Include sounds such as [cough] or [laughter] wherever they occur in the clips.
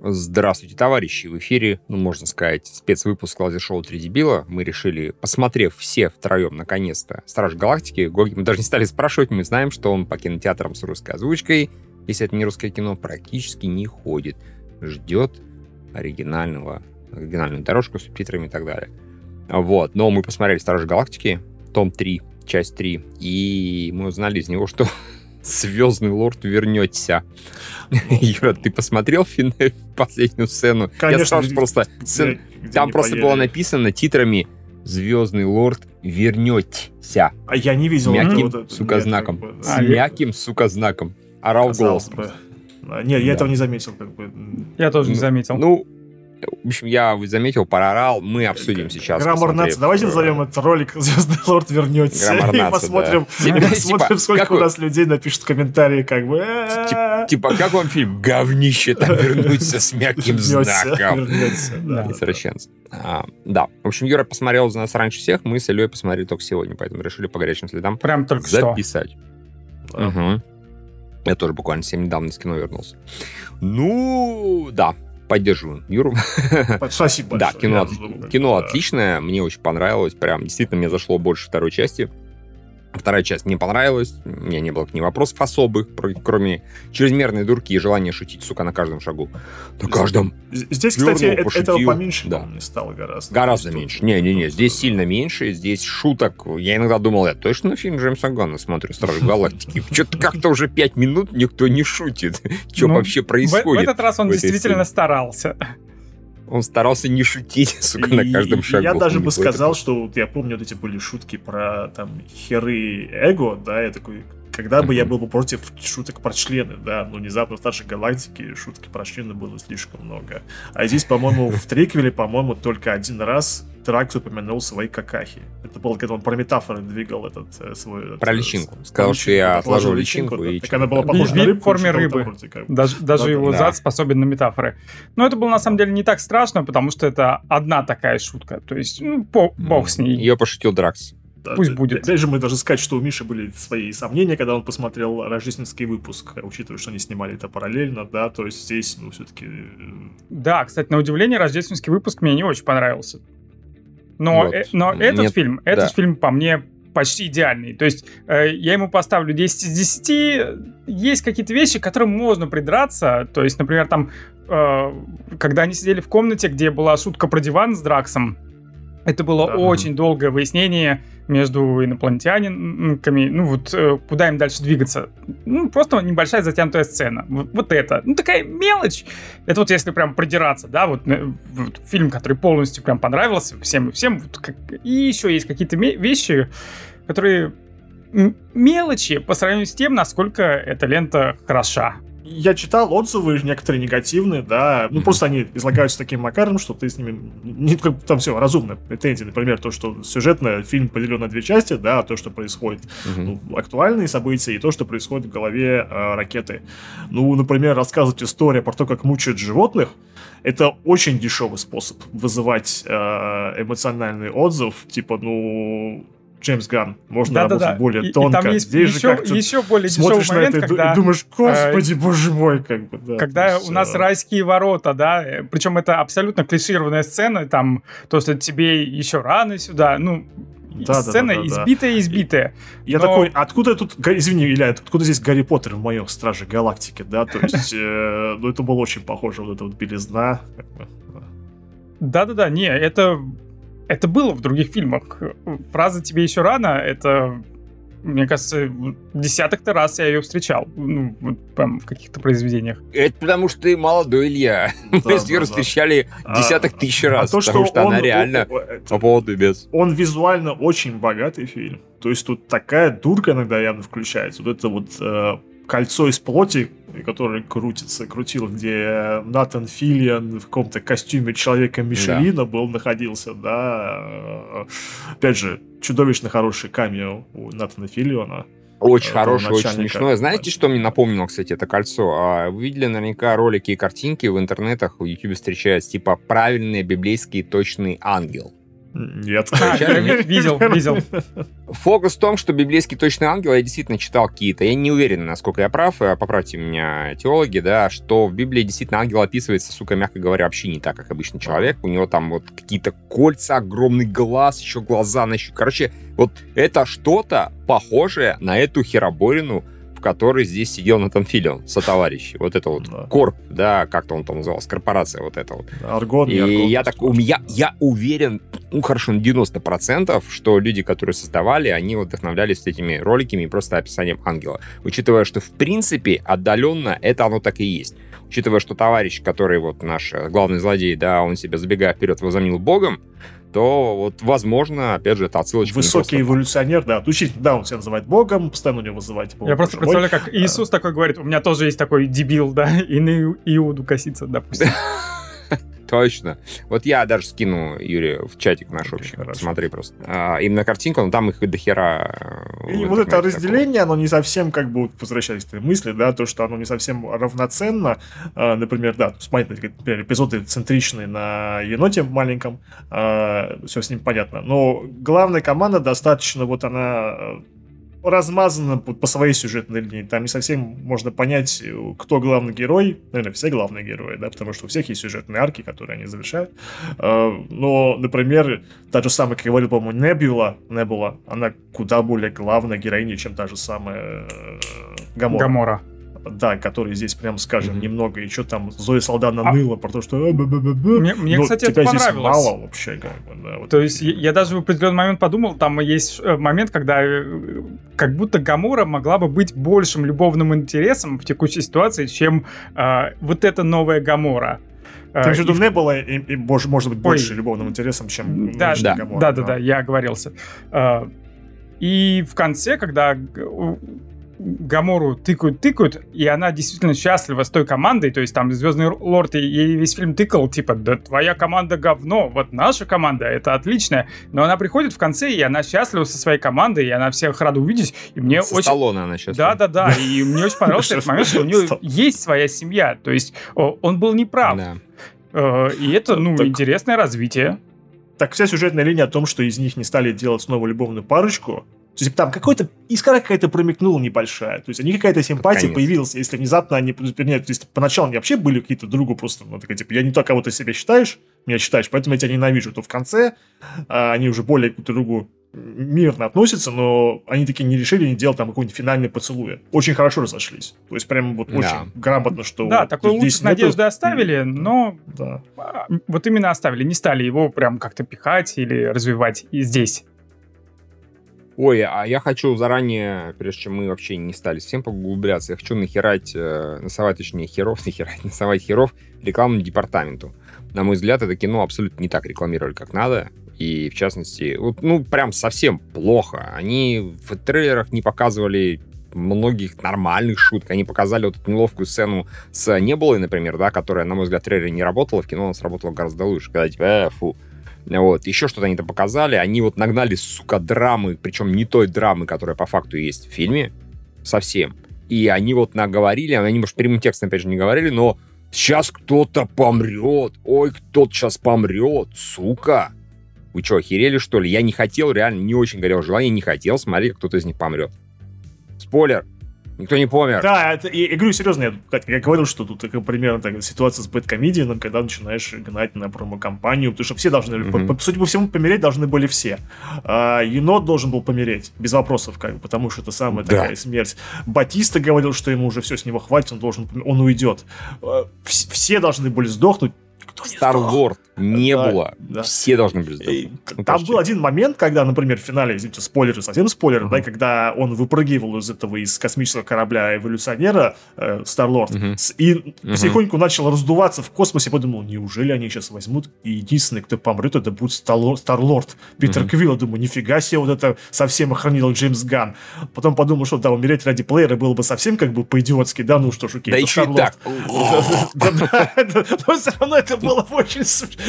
Здравствуйте, товарищи! В эфире, ну, можно сказать, спецвыпуск лазер-шоу «Три дебила». Мы решили, посмотрев все втроем, наконец-то, «Страж Галактики», Гоги мы даже не стали спрашивать, мы знаем, что он по кинотеатрам с русской озвучкой, если это не русское кино, практически не ходит. Ждет оригинального, оригинальную дорожку с субтитрами и так далее. Вот, но мы посмотрели «Страж Галактики», том 3, часть 3, и мы узнали из него, что Звездный лорд вернется. [laughs] Юра, ты посмотрел последнюю сцену? Конечно. Я просто... Сцен... где Там просто поели. было написано титрами «Звездный лорд вернется». А я не видел Мягким, вот это, сука, нет, знаком. как бы, С да. мягким, сука, знаком. Орал голос. бы. А, Нет, я Да. этого не заметил, как бы. Я тоже не Ну, заметил. Ну, в общем, я заметил, проорал. Мы обсудим сейчас. Граммар нации. Давайте э, назовем этот ролик «Звездный лорд вернется». Граммар И посмотрим, да. и [laughs] Типа, посмотрим, сколько как у нас людей напишут комментарии, как бы. «Э, Типа, как вам фильм? Говнище там [laughs] вернуться с мягким знаком. вернется, да. Извращенцы. А, да. В общем, Юра посмотрел за нас раньше всех, мы с Ильей посмотрели только сегодня, поэтому решили по горячим следам Прям только что. записать. Мгм. Я тоже буквально совсем недавно из кино вернулся. Ну, да, поддерживаю Юру. [laughs] Спасибо Да, большое. кино, Я от- кино да. отличное, мне очень понравилось, прям действительно мне зашло больше второй части. Вторая часть мне понравилась, у меня не было к ней вопросов особых, кроме чрезмерной дурки и желания шутить, сука, на каждом шагу. На каждом. Здесь, Дёрнул, кстати, пошутил. этого поменьше, Да. не стало гораздо. Гораздо меньше. Не-не-не, здесь сильно меньше, здесь шуток. Я иногда думал, я точно фильм Джеймса Ганна смотрю, Стражи Галактики. [laughs] Что-то как-то уже пять минут никто не шутит. [laughs] Что Ну, вообще В, в происходит? этот раз он действительно старался. Он старался не шутить, [laughs] сука, на И- каждом и шагу. Я даже бы сказал, что вот я помню вот эти были шутки про там херы эго, да, я такой, когда бы я был бы против шуток про члены, да, но внезапно в старшей галактике шутки про члены было слишком много. А здесь, по-моему, в триквеле, по-моему, только один раз Тракс упомянул свои какахи. Это было, когда он про метафоры двигал этот э, свой... этот, Про э, личинку. про Сказал, что личинку, я положил личинку да. и Так она была похожа на Вид в рыбку. форме рыбы. вроде как. Даже, даже Да, его да. зад способен на метафоры. Но это было на самом деле не так страшно, потому что это одна такая шутка. То есть, ну, бог с ней. Ее пошутил Дракс. Да, Пусть будет. Опять же, мы должны сказать, что у Миши были свои сомнения, когда он посмотрел рождественский выпуск, учитывая, что они снимали это параллельно, да, то есть здесь, ну, все-таки... Да, кстати, на удивление, рождественский выпуск мне не очень понравился. Но, Вот. э- но этот Нет, фильм, этот да. фильм по мне почти идеальный. То есть э, я ему поставлю 10 из 10. Есть какие-то вещи, к которым можно придраться. То есть, например, там, э, когда они сидели в комнате, где была шутка про диван с Драксом, это было Да. очень долгое выяснение между инопланетянами, ну вот э, куда им дальше двигаться. Ну, просто небольшая затянутая сцена. Вот, вот это. Ну, такая мелочь. Это вот если прям придираться, да, вот, э, вот фильм, который полностью прям понравился всем и всем. Вот как- И еще есть какие-то вещи, которые мелочи по сравнению с тем, насколько эта лента хороша. Я читал отзывы, некоторые негативные, да, ну, Мгм. просто они излагаются таким макаром, что ты с ними... Не, там все разумно. Претензии, например, то, что сюжетно фильм поделен на две части, да, то, что происходит Мгм. ну, актуальные события и то, что происходит в голове э, ракеты. Ну, например, рассказывать историю про то, как мучают животных, это очень дешевый способ вызывать э, эмоциональный отзыв, типа, ну, Джеймс Ган, можно Да-да-да. работать более И- и тонко. там есть Здесь же еще, как-то еще более смотришь на момент, это и ду- когда... и думаешь, господи, боже мой, как бы, да. Когда есть, у нас э, райские ворота, да, э, причем это абсолютно клишированная сцена, там, то, что тебе еще рано сюда, ну, Да-да-да-да-да. сцена избитая-избитая. Я но- такой, откуда тут, извини, Илья, откуда здесь Гарри Поттер в моем Страже Галактики, да, то есть, э, ну, это было очень похоже, вот эта вот белизна, да. Да-да-да, не, это, это было в других фильмах. Фраза «тебе еще рано» — это, мне кажется, в десяток-то раз я ее встречал, ну, вот прям в каких-то произведениях. Это потому что ты молодой, Илья. Мы Да, с Юрой да, да. встречали А, десяток тысяч раз, а то, потому что что она он- реально о- о- это- по поводу без. Он визуально очень богатый фильм. То есть тут такая дурка иногда явно включается. Вот это вот э, кольцо из плоти, которое крутится, крутил, где Натан Филлиан в каком-то костюме человека Мишелина был, находился, да. Э, Опять же, чудовищно хороший камео у Натана Филлиона. Очень этого хорошее, очень смешное. Знаете, что мне напомнило, кстати, это кольцо? А, Вы видели наверняка ролики и картинки в интернетах, в YouTube встречаются, типа «правильный библейский точный ангел». Нет. А, видел, видел. Фокус в том, что библейский точный ангел, я действительно читал какие-то, я не уверен, насколько я прав, э, поправьте меня теологи, да, что в Библии действительно ангел описывается, сука, мягко говоря, вообще не так, как обычный человек. У него там вот какие-то кольца, огромный глаз, еще глаза на щу. Короче, вот это что-то похожее на эту хероборину, в которой здесь сидел Натан Филион, сотоварищи. Вот это вот Да. корп, да, как-то он там назывался, корпорация вот эта вот. Аргон, И Аргон, я так, у меня, я уверен, ну хорошо, на 90%, что люди, которые создавали, они вот вдохновлялись этими роликами и просто описанием ангела. Учитывая, что в принципе отдаленно это оно так и есть. Учитывая, что товарищ, который вот наш э, главный злодей, да, он себя забегая вперед возомнил богом, то вот, возможно, опять же, это отсылочка. Высокий эволюционер, да, отучить, да, он себя называет богом, постоянно у него вызывает. типа, Я «О, просто мой». представляю, как Иисус такой говорит, у меня тоже есть такой дебил, да, и на Иуду косится, допустим. [laughs] Точно. Вот я даже скину, Юрий, в чатик наш общий. хорошо. Смотри просто. А, именно картинка, но там их до хера. э, И вот это разделение, оно не совсем, как бы, возвращаясь к твоей мысли, да, то, что оно не совсем равноценно. А, например, да, как, например, эпизоды центричные на еноте маленьком, все с ним понятно. Но главная команда достаточно, вот она размазана по, своей сюжетной линии. Там не совсем можно понять, кто главный герой. Наверное, все главные герои, да, потому что у всех есть сюжетные арки, которые они завершают. Э, Но, например, та же самая, как я говорил, по-моему, Небюла, Небула, она куда более главная героиня, чем та же самая э, Гамора. Гамора. Да, который здесь, прям скажем, Мгм. немного. И что там Зоя Салдана А- ныла про то, что... «А, б-б-б-б». Мне, мне, Но кстати, тебя это здесь понравилось. мало вообще, как бы, да. вот. То есть я, я даже в определенный момент подумал, там есть э, момент, когда э, как будто Гамора могла бы быть большим любовным интересом в текущей ситуации, чем э, вот эта новая Гамора. Э, Ты имеешь в виду и и, бож- может быть, Ой. больше любовным интересом, чем Да, да, Гамора, Да, да, да, я оговорился. А, И в конце, когда Гамору тыкают, тыкают, и она действительно счастлива с той командой, то есть там Звездный Лорд и ей весь фильм тыкал, типа, да твоя команда говно, вот наша команда, это отличная. Но она приходит в конце, и она счастлива со своей командой, и она всех рада увидеть, и мне Со очень... Сталлоне она сейчас. Да, да, да. И мне очень понравился этот момент, что у нее есть своя семья. То есть он был неправ. Э, И это, ну, интересное развитие. Так вся сюжетная линия о том, что из них не стали делать снова любовную парочку, то есть там какой-то искра какая-то промелькнула небольшая. То есть они какая-то симпатия Конечно. появилась, если внезапно они, вернее, то есть поначалу они вообще были какие-то другу просто, ну, такая, типа, я не то, кого ты себя считаешь, меня считаешь, поэтому я тебя ненавижу. То в конце а, они уже более к другу мирно относятся, но они такие не решили не делать там какой-нибудь финальный поцелуй. Очень хорошо разошлись. То есть прям вот Да. очень грамотно, что Да, вот такой здесь луч нету- надежды оставили, но Да. а, вот именно оставили, не стали его прям как-то пихать или развивать и здесь. Ой, а я хочу заранее, прежде чем мы вообще не стали совсем поглубляться, я хочу нахерать, э, насовать, точнее, херов, [laughs] нахерать, насовать херов рекламному департаменту. На мой взгляд, это кино абсолютно не так рекламировали, как надо. И, в частности, вот, ну, прям совсем плохо. Они в трейлерах не показывали многих нормальных шуток. Они показали вот эту неловкую сцену с Небулой, например, да, которая, на мой взгляд, в трейлере не работала, в кино она сработала гораздо лучше. Когда типа, э, фу, вот, еще что-то они там показали. Они вот нагнали, сука, драмы, причем не той драмы, которая по факту есть в фильме, совсем. И они вот наговорили, они, может, прямым текстом, опять же, не говорили, но сейчас кто-то помрет, ой, кто-то сейчас помрет, сука. Вы что, охерели, что ли? Я не хотел, реально, не очень горел желание, не хотел смотреть, кто-то из них помрет. Спойлер, никто не помер. Да, это, я, я говорю серьезно, я, как я говорил, что тут такая примерно такая ситуация с бэткомедианом, когда начинаешь гнать на промо-компанию, потому что все должны, Мгм. по, по- судя по всему, помереть должны были все. А, енот должен был помереть, без вопросов, как бы, потому что это самая Да. такая смерть. Батиста говорил, что ему уже все с него хватит, он должен, он уйдет. А, вс- все должны были сдохнуть, сдох. Старлорд не Да, было. да. Все должны были сдохнуть. Ну, Там почти. был один момент, когда, например, в финале, извините, спойлеры, совсем спойлеры, Мгм. да, когда он выпрыгивал из этого, из космического корабля эволюционера, э, Старлорд, с- и потихоньку начал раздуваться в космосе, подумал, неужели они сейчас возьмут, и единственный, кто помрет, это будет Старлор- Старлорд, Питер Мгм. Квилл, думаю, нифига себе, вот это совсем охранил Джеймс Ган. Потом подумал, что да, умереть ради плеера было бы совсем как бы по-идиотски, да, ну что ж, окей, Да еще и так. [laughs] Но все равно это было бы очень...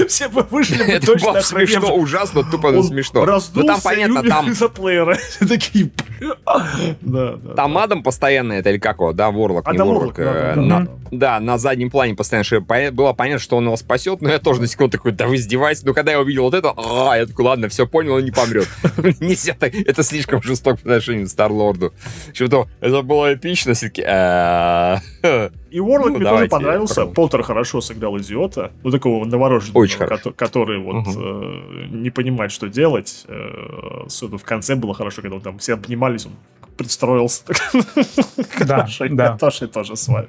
все бы вышли бы Это точно было смешно, ужасно, тупо смешно. Ну там понятно, там, из-за плеера. [laughs] Такие... Да, да. там да. Адам постоянно, это или как его, да, Ворлок, не Ворлок. Да, э, на- заднем плане постоянно что было понятно, что он его спасет, но я тоже на секунду такой, да вы издеваетесь. Но когда я увидел вот это, а, я такой, ладно, все понял, он не помрет. [laughs] Нельзя так, это слишком жестоко по отношению к Старлорду. Что-то, это было эпично, все-таки. [laughs] «А, И Уорлок Ну, мне тоже понравился. пожалуйста. Полтер хорошо сыграл идиота. Ну, такого новорожденного, Очень хорошо. кото- который вот Мгм. э, не понимает, что делать. Э, особенно в конце было хорошо, когда там все обнимались, он пристроился. [laughs] Да, Хорошо, да. Я тоже, тоже с вами.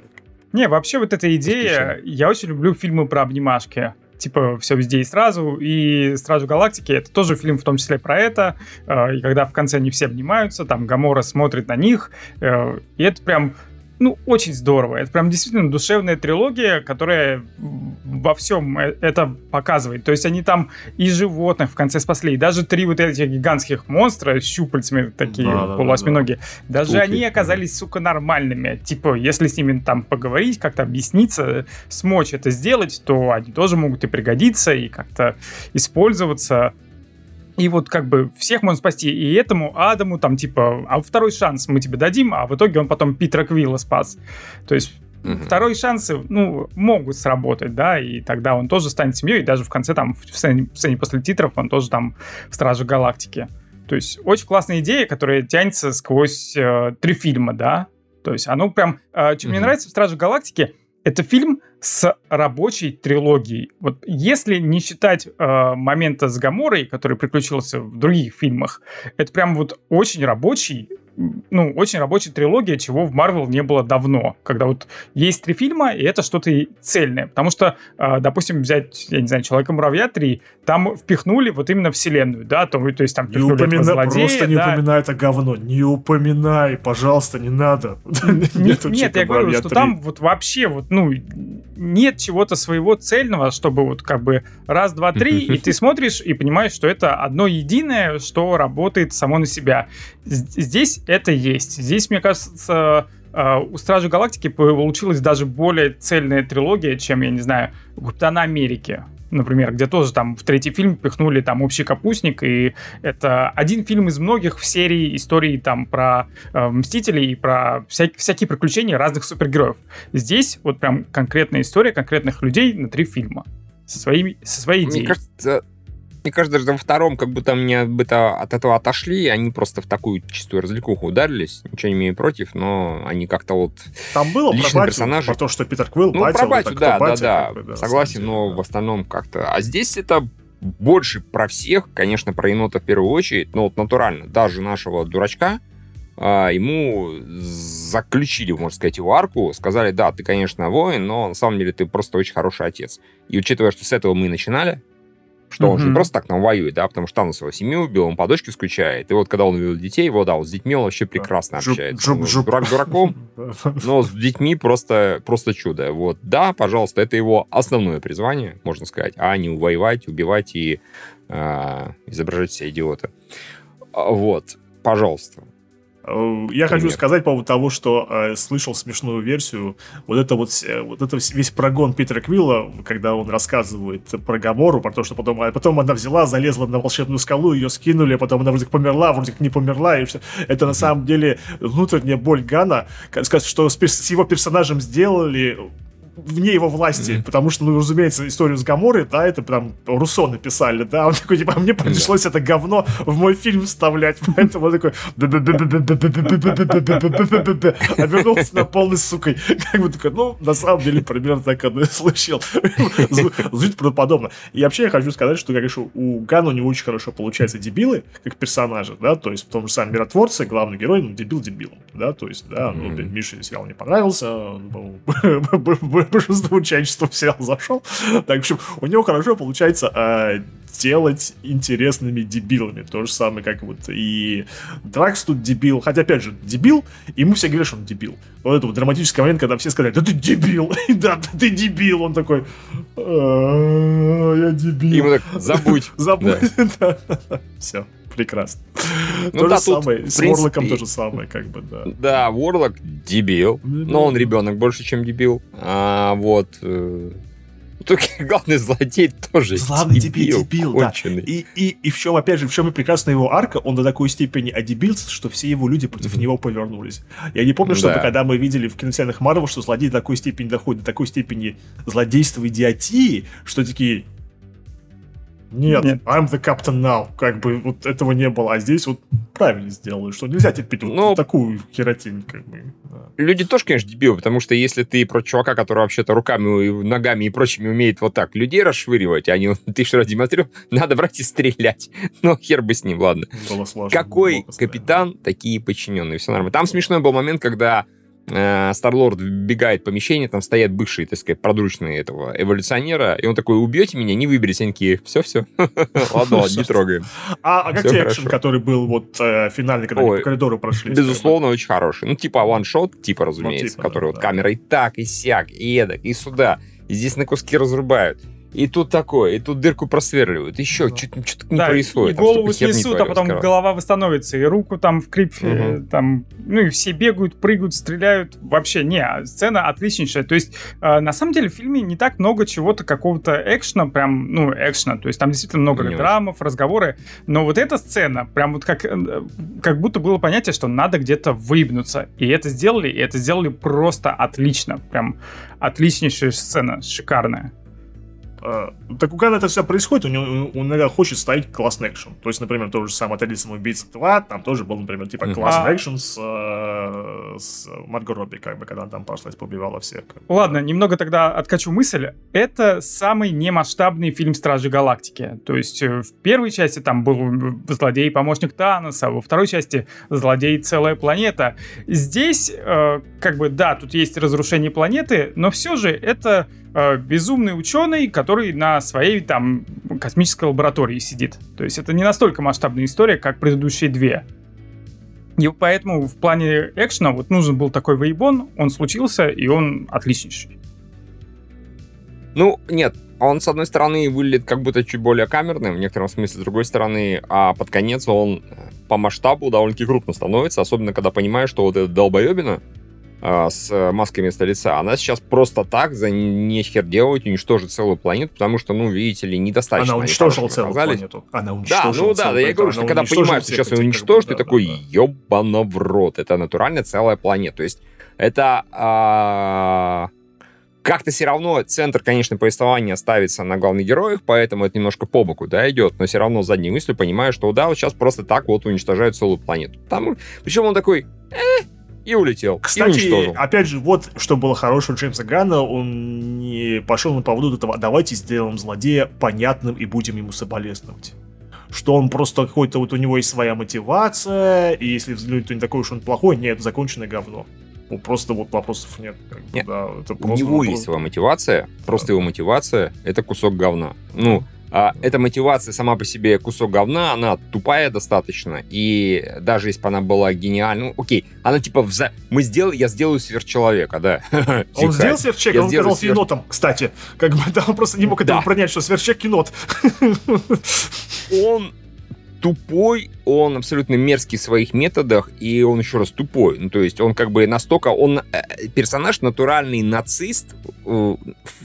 Не, вообще вот эта идея, я очень люблю фильмы про обнимашки. Типа «Все везде и сразу», и «Стражи Галактики» — это тоже фильм в том числе про это. Э, И когда в конце они все обнимаются, там Гамора смотрит на них, э, и это прям, ну, очень здорово. Это прям действительно душевная трилогия, которая во всем э- это показывает. То есть они там и животных в конце спасли, и даже три вот этих гигантских монстра с щупальцами такие Да-да-да-да. полуосьминоги. Даже Ух ты. они оказались, сука, нормальными. Типа, если с ними там поговорить, как-то объясниться, смочь это сделать, то они тоже могут и пригодиться, и как-то использоваться. И вот как бы всех можно спасти. И этому Адаму там типа, а второй шанс мы тебе дадим, а в итоге он потом Питера Квилла спас. То есть Мгм. второй шансы, ну, могут сработать, да, и тогда он тоже станет семьей, и даже в конце там, в сцене, в сцене после титров, он тоже там в Страже Галактики. То есть очень классная идея, которая тянется сквозь э, три фильма, да. То есть оно прям... э, что мне Мгм. нравится в Страже Галактики, это фильм с рабочей трилогией. Вот если не считать э, момента с Гаморой, который приключился в других фильмах, это прям вот очень рабочий, ну, очень рабочая трилогия, чего в Марвел не было давно. Когда вот есть три фильма, и это что-то цельное. Потому что, э, допустим, взять, я не знаю, Человека-муравья 3, там впихнули вот именно вселенную, да, то, то есть там Не упоминай, злодея, просто не да. упоминай это говно. Не упоминай, пожалуйста, не надо. [laughs] Не- Нету Нет, я говорю, что 3. там вот вообще вот, ну, нет чего-то своего цельного, чтобы вот как бы раз, два, три, и ты [laughs] смотришь и понимаешь, что это одно единое, что работает само на себя. З- Здесь это есть. Здесь, мне кажется, э, у Стражи Галактики получилась даже более цельная трилогия, чем, я не знаю, у Капитана Америки. Например, где тоже там в третий фильм пихнули там общий капустник, и это один фильм из многих в серии историй там про э, Мстителей и про вся- всякие приключения разных супергероев. Здесь вот прям конкретная история конкретных людей на три фильма со, своими, со своей идеей. Мне кажется, мне кажется, даже во втором как будто мне бы то от этого отошли, они просто в такую чистую развлекуху ударились. Ничего не имею против, но они как-то вот... Там было про про то, что Питер Квилл, Ну, батя, про вот батю, кто да, да, да, на согласен, самом но деле, в да. основном как-то... А здесь это больше про всех, конечно, про енота в первую очередь, но вот натурально, даже нашего дурачка, а, ему заключили, можно сказать, его арку, сказали, да, ты, конечно, воин, но на самом деле ты просто очень хороший отец. И учитывая, что с этого мы и начинали, что он же не просто так нам воюет, да, потому что там он свою семью убил, он по дочке скучает. И вот когда он увидел детей, вот, да, вот с детьми он вообще прекрасно Джуп- общается. джуп- Ну, джуп. Дурак дураком, [laughs] но с детьми просто, просто чудо. Вот, да, пожалуйста, это его основное призвание, можно сказать, а не воевать, убивать и а, изображать себя идиота. А, Вот, пожалуйста. Э, Я хочу Пример. сказать по поводу того, что э, слышал смешную версию. Вот это вот, э, вот это весь прогон Питера Квилла, когда он рассказывает про Гамору, про то, что потом, а потом она взяла, залезла на волшебную скалу, ее скинули, а потом она вроде как померла, вроде как не померла, и все. Это на самом деле внутренняя боль Гана, что с его персонажем сделали вне его власти, Мгм. потому что, ну, разумеется, историю с Гаморой, да, это прям Руссо написали, да, он такой, типа, мне пришлось это говно в мой фильм вставлять, [laughs] поэтому он такой а вернулся на полной сукой. Как бы такой, ну, на самом деле, примерно так оно и случилось. Зв- Звучит правдоподобно. И вообще я хочу сказать, что, конечно, у Гана у него очень хорошо получается дебилы, как персонажи, да, то есть в том же самом Миротворце главный герой, ну, дебил дебилом, да, то есть, да, ну. Мише сериал не понравился, большинству человечества в сериал зашел, так, в общем, у него хорошо получается а, делать интересными дебилами, то же самое, как вот и Дракс тут дебил, хотя, опять же, дебил, и мы все говорим, что он дебил. Вот это вот драматический момент, когда все сказали, да ты дебил, [laughs] да, да ты дебил, он такой, «А, я И дебил. ему так, забудь. [laughs] Забудь. [laughs] Все, прекрасно. Ну То да, же тут, самое, с принципе, то же самое, как бы, да. Да, Ворлок дебил, но он ребенок больше, чем дебил. А вот... э, Только [laughs] главный злодей тоже Главный дебил, дебил, да. И, и, и в чем, опять же, в чем и прекрасна его арка, он до такой степени одебился, что все его люди против него повернулись. Я не помню, чтобы Да. когда мы видели в киновселенных Марвел, что злодей до такой степени доходит, до такой степени злодейства идиотии, что такие... Нет, Нет. I'm the captain now. Как бы вот этого не было. А здесь вот правильно сделали, что нельзя терпеть вот Ну, такую херотень, как бы. да. Люди тоже, конечно, дебилы, потому что если ты про чувака, который вообще-то руками, и ногами и прочими умеет вот так людей расшвыривать, а не [laughs] ты что демонстрировал, надо брать и стрелять. [laughs] Ну, хер бы с ним, ладно. Было сложно. Какой было капитан, такие подчиненные, все нормально. Там смешной был момент, когда Старлорд вбегает в помещение, там стоят бывшие, так сказать, подручные этого эволюционера, и он такой, убьете меня, не выберите, они такие, все-все, [laughs] ладно, ладно, не трогаем. А, а как тебе экшен, который был вот э, финальный, когда они по коридору прошли? Безусловно, очень хороший. Ну, типа ваншот, типа, разумеется, типа, который вот камерой так, и сяк, и эдак, и сюда. И здесь на куски разрубают. И тут такое, и тут дырку просверливают. Еще Да. что-то что не Да, происходит. и там голову херни снесут, а потом короче. голова восстановится, и руку там в крипе, Мгм. там, ну и все бегают, прыгают, стреляют. Вообще, не, а сцена отличнейшая. То есть, э, на самом деле, в фильме не так много чего-то, какого-то экшена, прям, ну, экшена. То есть, там действительно много Не драмов, разговоры. Но вот эта сцена, прям вот как, э, как будто было понятие, что надо где-то выебнуться. И это сделали, и это сделали просто отлично. Прям отличнейшая сцена, шикарная. Э, Так у Гана это все происходит, у него, он, наверное, хочет ставить классный экшен. То есть, например, тот же самый «Отель самоубийца 2», там тоже был, например, типа классный А. экшен с, э, с Марго Робби, как бы, когда она там пошла и поубивала всех. Ладно, немного тогда откачу мысль. Это самый немасштабный фильм Стражи Галактики. То есть э, в первой части там был злодей-помощник Таноса, во второй части злодей целая планета. Здесь, э, как бы, да, тут есть разрушение планеты, но все же это э, безумный ученый, который на своей там космической лаборатории сидит. То есть это не настолько масштабная история, как предыдущие две. И поэтому в плане экшена вот нужен был такой вейбон, он случился, и он отличнейший. Ну, нет, он, с одной стороны, выглядит как будто чуть более камерным, в некотором смысле, с другой стороны, а под конец он э, по масштабу довольно-таки крупно становится, особенно когда понимаешь, что вот эта долбоебина с э, масками вместо лица, она сейчас просто так за нехер делать уничтожит целую планету, потому что, ну, видите ли, недостаточно. Она уничтожила целую показались. планету. Она Да, уничтожила ну да, да, целую я говорю, что когда понимаешь, что сейчас ее уничтожишь, ты да, такой, да, да. ебано в рот, это натурально целая планета. То есть это а, как-то все равно центр, конечно, повествования ставится на главных героях, поэтому это немножко по боку, да, идет, но все равно задней мыслью понимаешь, что да, вот сейчас просто так вот уничтожают целую планету. Там, причем он такой, э, и улетел, и Кстати, уничтожил. опять же, вот что было хорошего у Джеймса Ганна, он не пошел на поводу этого, давайте сделаем злодея понятным и будем ему соболезновать. Что он просто какой-то, вот у него есть своя мотивация, и если взглянуть, то не такой уж он плохой, нет, законченное говно. Ну, просто вот вопросов нет. как бы, Нет. да, это У просто него вопрос. есть своя мотивация, просто его мотивация — это кусок говна. Ну, а эта мотивация сама по себе кусок говна, она тупая достаточно, и даже если бы она была гениальна, ну, окей, она типа, вза- мы сделали, я сделаю сверхчеловека, да. [laughs] Он сделал сверчек, Я он оказался сверх- енотом, кстати. Как бы, да, он просто не мог этого Да. принять, что сверчек енот. [laughs] он тупой, он абсолютно мерзкий в своих методах, и он еще раз тупой. Ну, то есть он как бы настолько... Он э, персонаж натуральный нацист, э,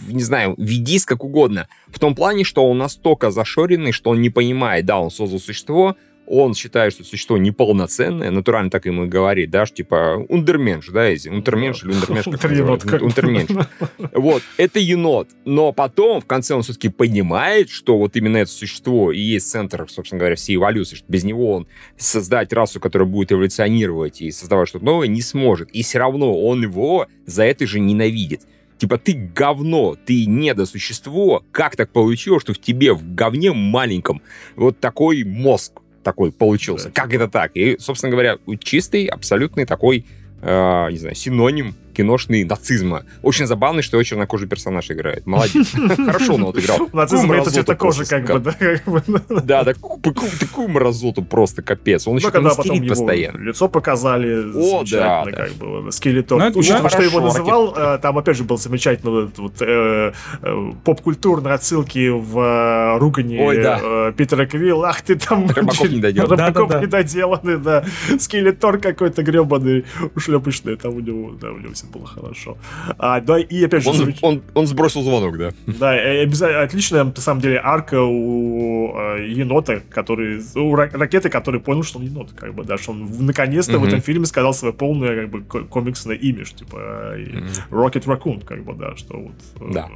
не знаю, ведись как угодно. В том плане, что он настолько зашоренный, что он не понимает, да, он создал существо, он считает, что существо неполноценное, натурально так ему и говорит, да, что типа ундерменш, да, если унтерменш или ундерменш, [laughs] унтерменш. Вот, это енот. Но потом, в конце, он все-таки понимает, что вот именно это существо и есть центр, собственно говоря, всей эволюции, что без него он создать расу, которая будет эволюционировать и создавать что-то новое, не сможет. И все равно он его за это же ненавидит. Типа, ты говно, ты недосущество. Как так получилось, что в тебе, в говне маленьком, вот такой мозг такой получился? Да, как это так? И, собственно говоря, чистый, абсолютный такой, э, не знаю, синоним киношный нацизма. Очень забавно, что его чернокожий персонаж играет. Молодец. [laughs] Хорошо он вот играл. Нацизм это цветокожий, как бы, да, бы. Да, такую, мразоту просто капец. Он Ну, еще там истерит постоянно. лицо показали, О, замечательно, да, да. как бы, скелетон. Ну, Учитывая, да, что его называл, э, там опять же был замечательный вот э, э, поп-культурные отсылки в ругани Ой, да. Питера Квилла. Ах ты там... Рыбаков недоделанный. Рыбаков недоделанный, да. Скелетор какой-то гребаный, ушлепочный, там у него, да, у него все все было хорошо. А, да, и опять же... Он, он, он сбросил звонок, да. Да, и обязательно отличная, на самом деле, арка у э, енота, который... У ракеты, который понял, что он енот, как бы, да, что он наконец-то mm-hmm. в этом фильме сказал свое полное, как бы, комиксное имидж, типа, mm-hmm. Rocket Raccoon, как бы, да, что вот... Э, да.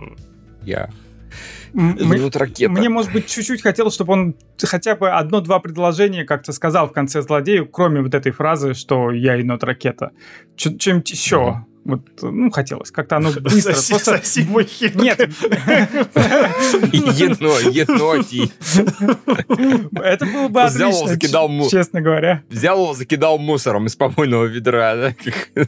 Я Минут ракета. Мне, может быть, чуть-чуть хотелось, чтобы он хотя бы одно-два предложения как-то сказал в конце злодею, кроме вот этой фразы, что я енот ракета. Чем-нибудь еще. Вот, ну, хотелось. Как-то оно [laughs] быстро. Соси, просто... соси мой хит. Нет. [laughs] Едно, еноти. Это было бы Взял отлично, закидал му... честно говоря. Взял его, закидал мусором из помойного ведра. Да? [laughs]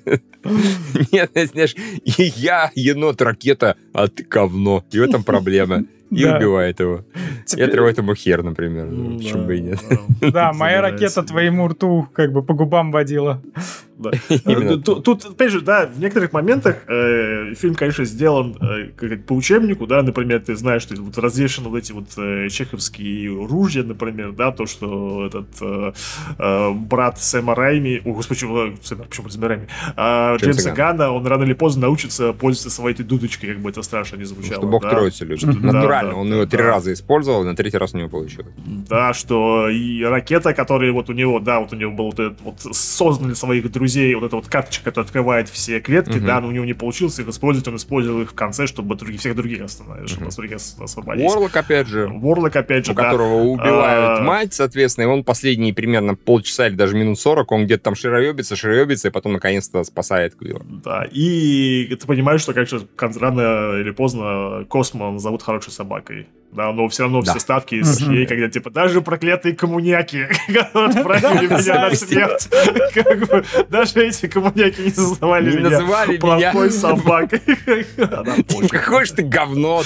Нет, знаешь, я енот-ракета, а ты говно. И в этом проблема и да. убивает его. Теперь... И отрывает ему хер, например. Ну, Почему бы и нет. Да, моя ракета твоему рту как бы по губам водила. [laughs] Э, тут, опять же, да, в некоторых моментах э, фильм, конечно, сделан э, по учебнику, да, например, ты знаешь, что вот развешаны вот эти вот чеховские ружья, например, да, то, что этот брат Сэма Райми, о, господи, Сэма, почему Сэма Райми, а, Джеймса Гана, он рано или поздно научится пользоваться своей этой дудочкой, как бы это страшно не звучало. Что бог троица любит. Натурально, он ее три раза использовал, на третий раз у него получилось. Да, что и ракета, которая вот у него, да, вот у него был вот этот вот создан для своих друзей друзей вот эта вот карточка, которая открывает все клетки, угу. да, но у него не получилось их использовать, он использовал их в конце, чтобы других, всех других остановить, чтобы других освободить. Ворлок, опять же. Ворлок, опять же, У да. которого убивают а... мать, соответственно, и он последние примерно полчаса или даже минут 40, он где-то там шароебится, шароебится, и потом наконец-то спасает Квилла. Да, и ты понимаешь, что, конечно, рано или поздно Космо зовут хорошей собакой. Да, но все равно да. все ставки с ей, когда типа даже проклятые коммуняки [laughs] отправили меня на смерть. [laughs] Даже эти коммуняки не называли меня плохой собакой. [laughs] Какой же ты говно.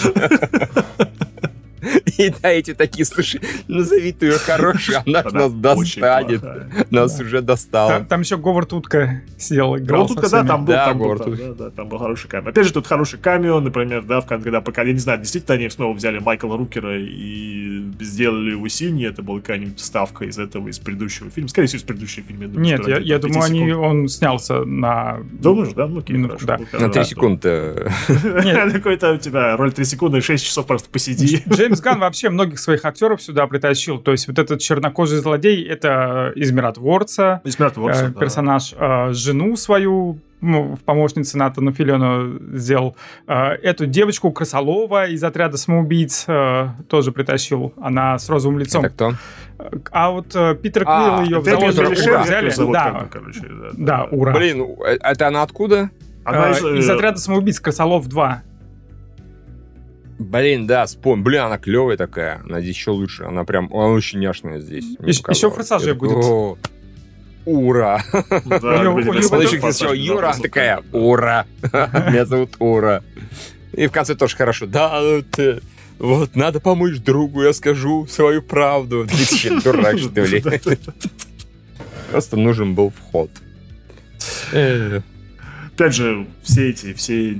И [laughs] да, эти такие, слушай, назови ты ее хорошей, она же нас достанет. Нас уже достала. Там еще Говард Утка сидел, играл Говард Утка, да, там был, там был, да, там был хороший камео. Опять же, тут хороший камео, например, да, когда, пока, я не знаю, действительно они снова взяли Майкла Рукера и сделали его синей, это была какая-нибудь ставка из этого, из предыдущего фильма. Скорее всего, из предыдущего фильма. Нет, я думаю, они, он снялся на... Думаешь, да? Ну, да. На 3 секунды. [laughs] Какой-то у тебя роль 3 секунды, 6 часов просто посиди. Джеймс Ган вообще многих своих актеров сюда притащил. То есть вот этот чернокожий злодей — это из Миротворца. Из Миротворца, э, Персонаж. Э, жену свою в помощнице Натану Филиону сделал. Э, эту девочку Красолова из отряда самоубийц э, тоже притащил. Она с розовым лицом. Это кто? А вот э, Питер а, Квилл ее взял. Ура взяли. Да, короче, да, да, ура. Блин, э, это она откуда? Она из, из отряда самоубийц Красолов 2. Блин, да, спом. Блин, она клевая такая. Она здесь еще лучше. Она прям, она очень няшная здесь. Еще, еще форсаже будет. О, ура. Смотришь, все, Юра такая, ура. [laughs] Меня зовут Ура. И в конце тоже хорошо. Да, ты, вот, надо помочь другу, я скажу свою правду. Ты че, [laughs] дурак, что ли? Просто нужен был вход. Э опять же, все эти, все...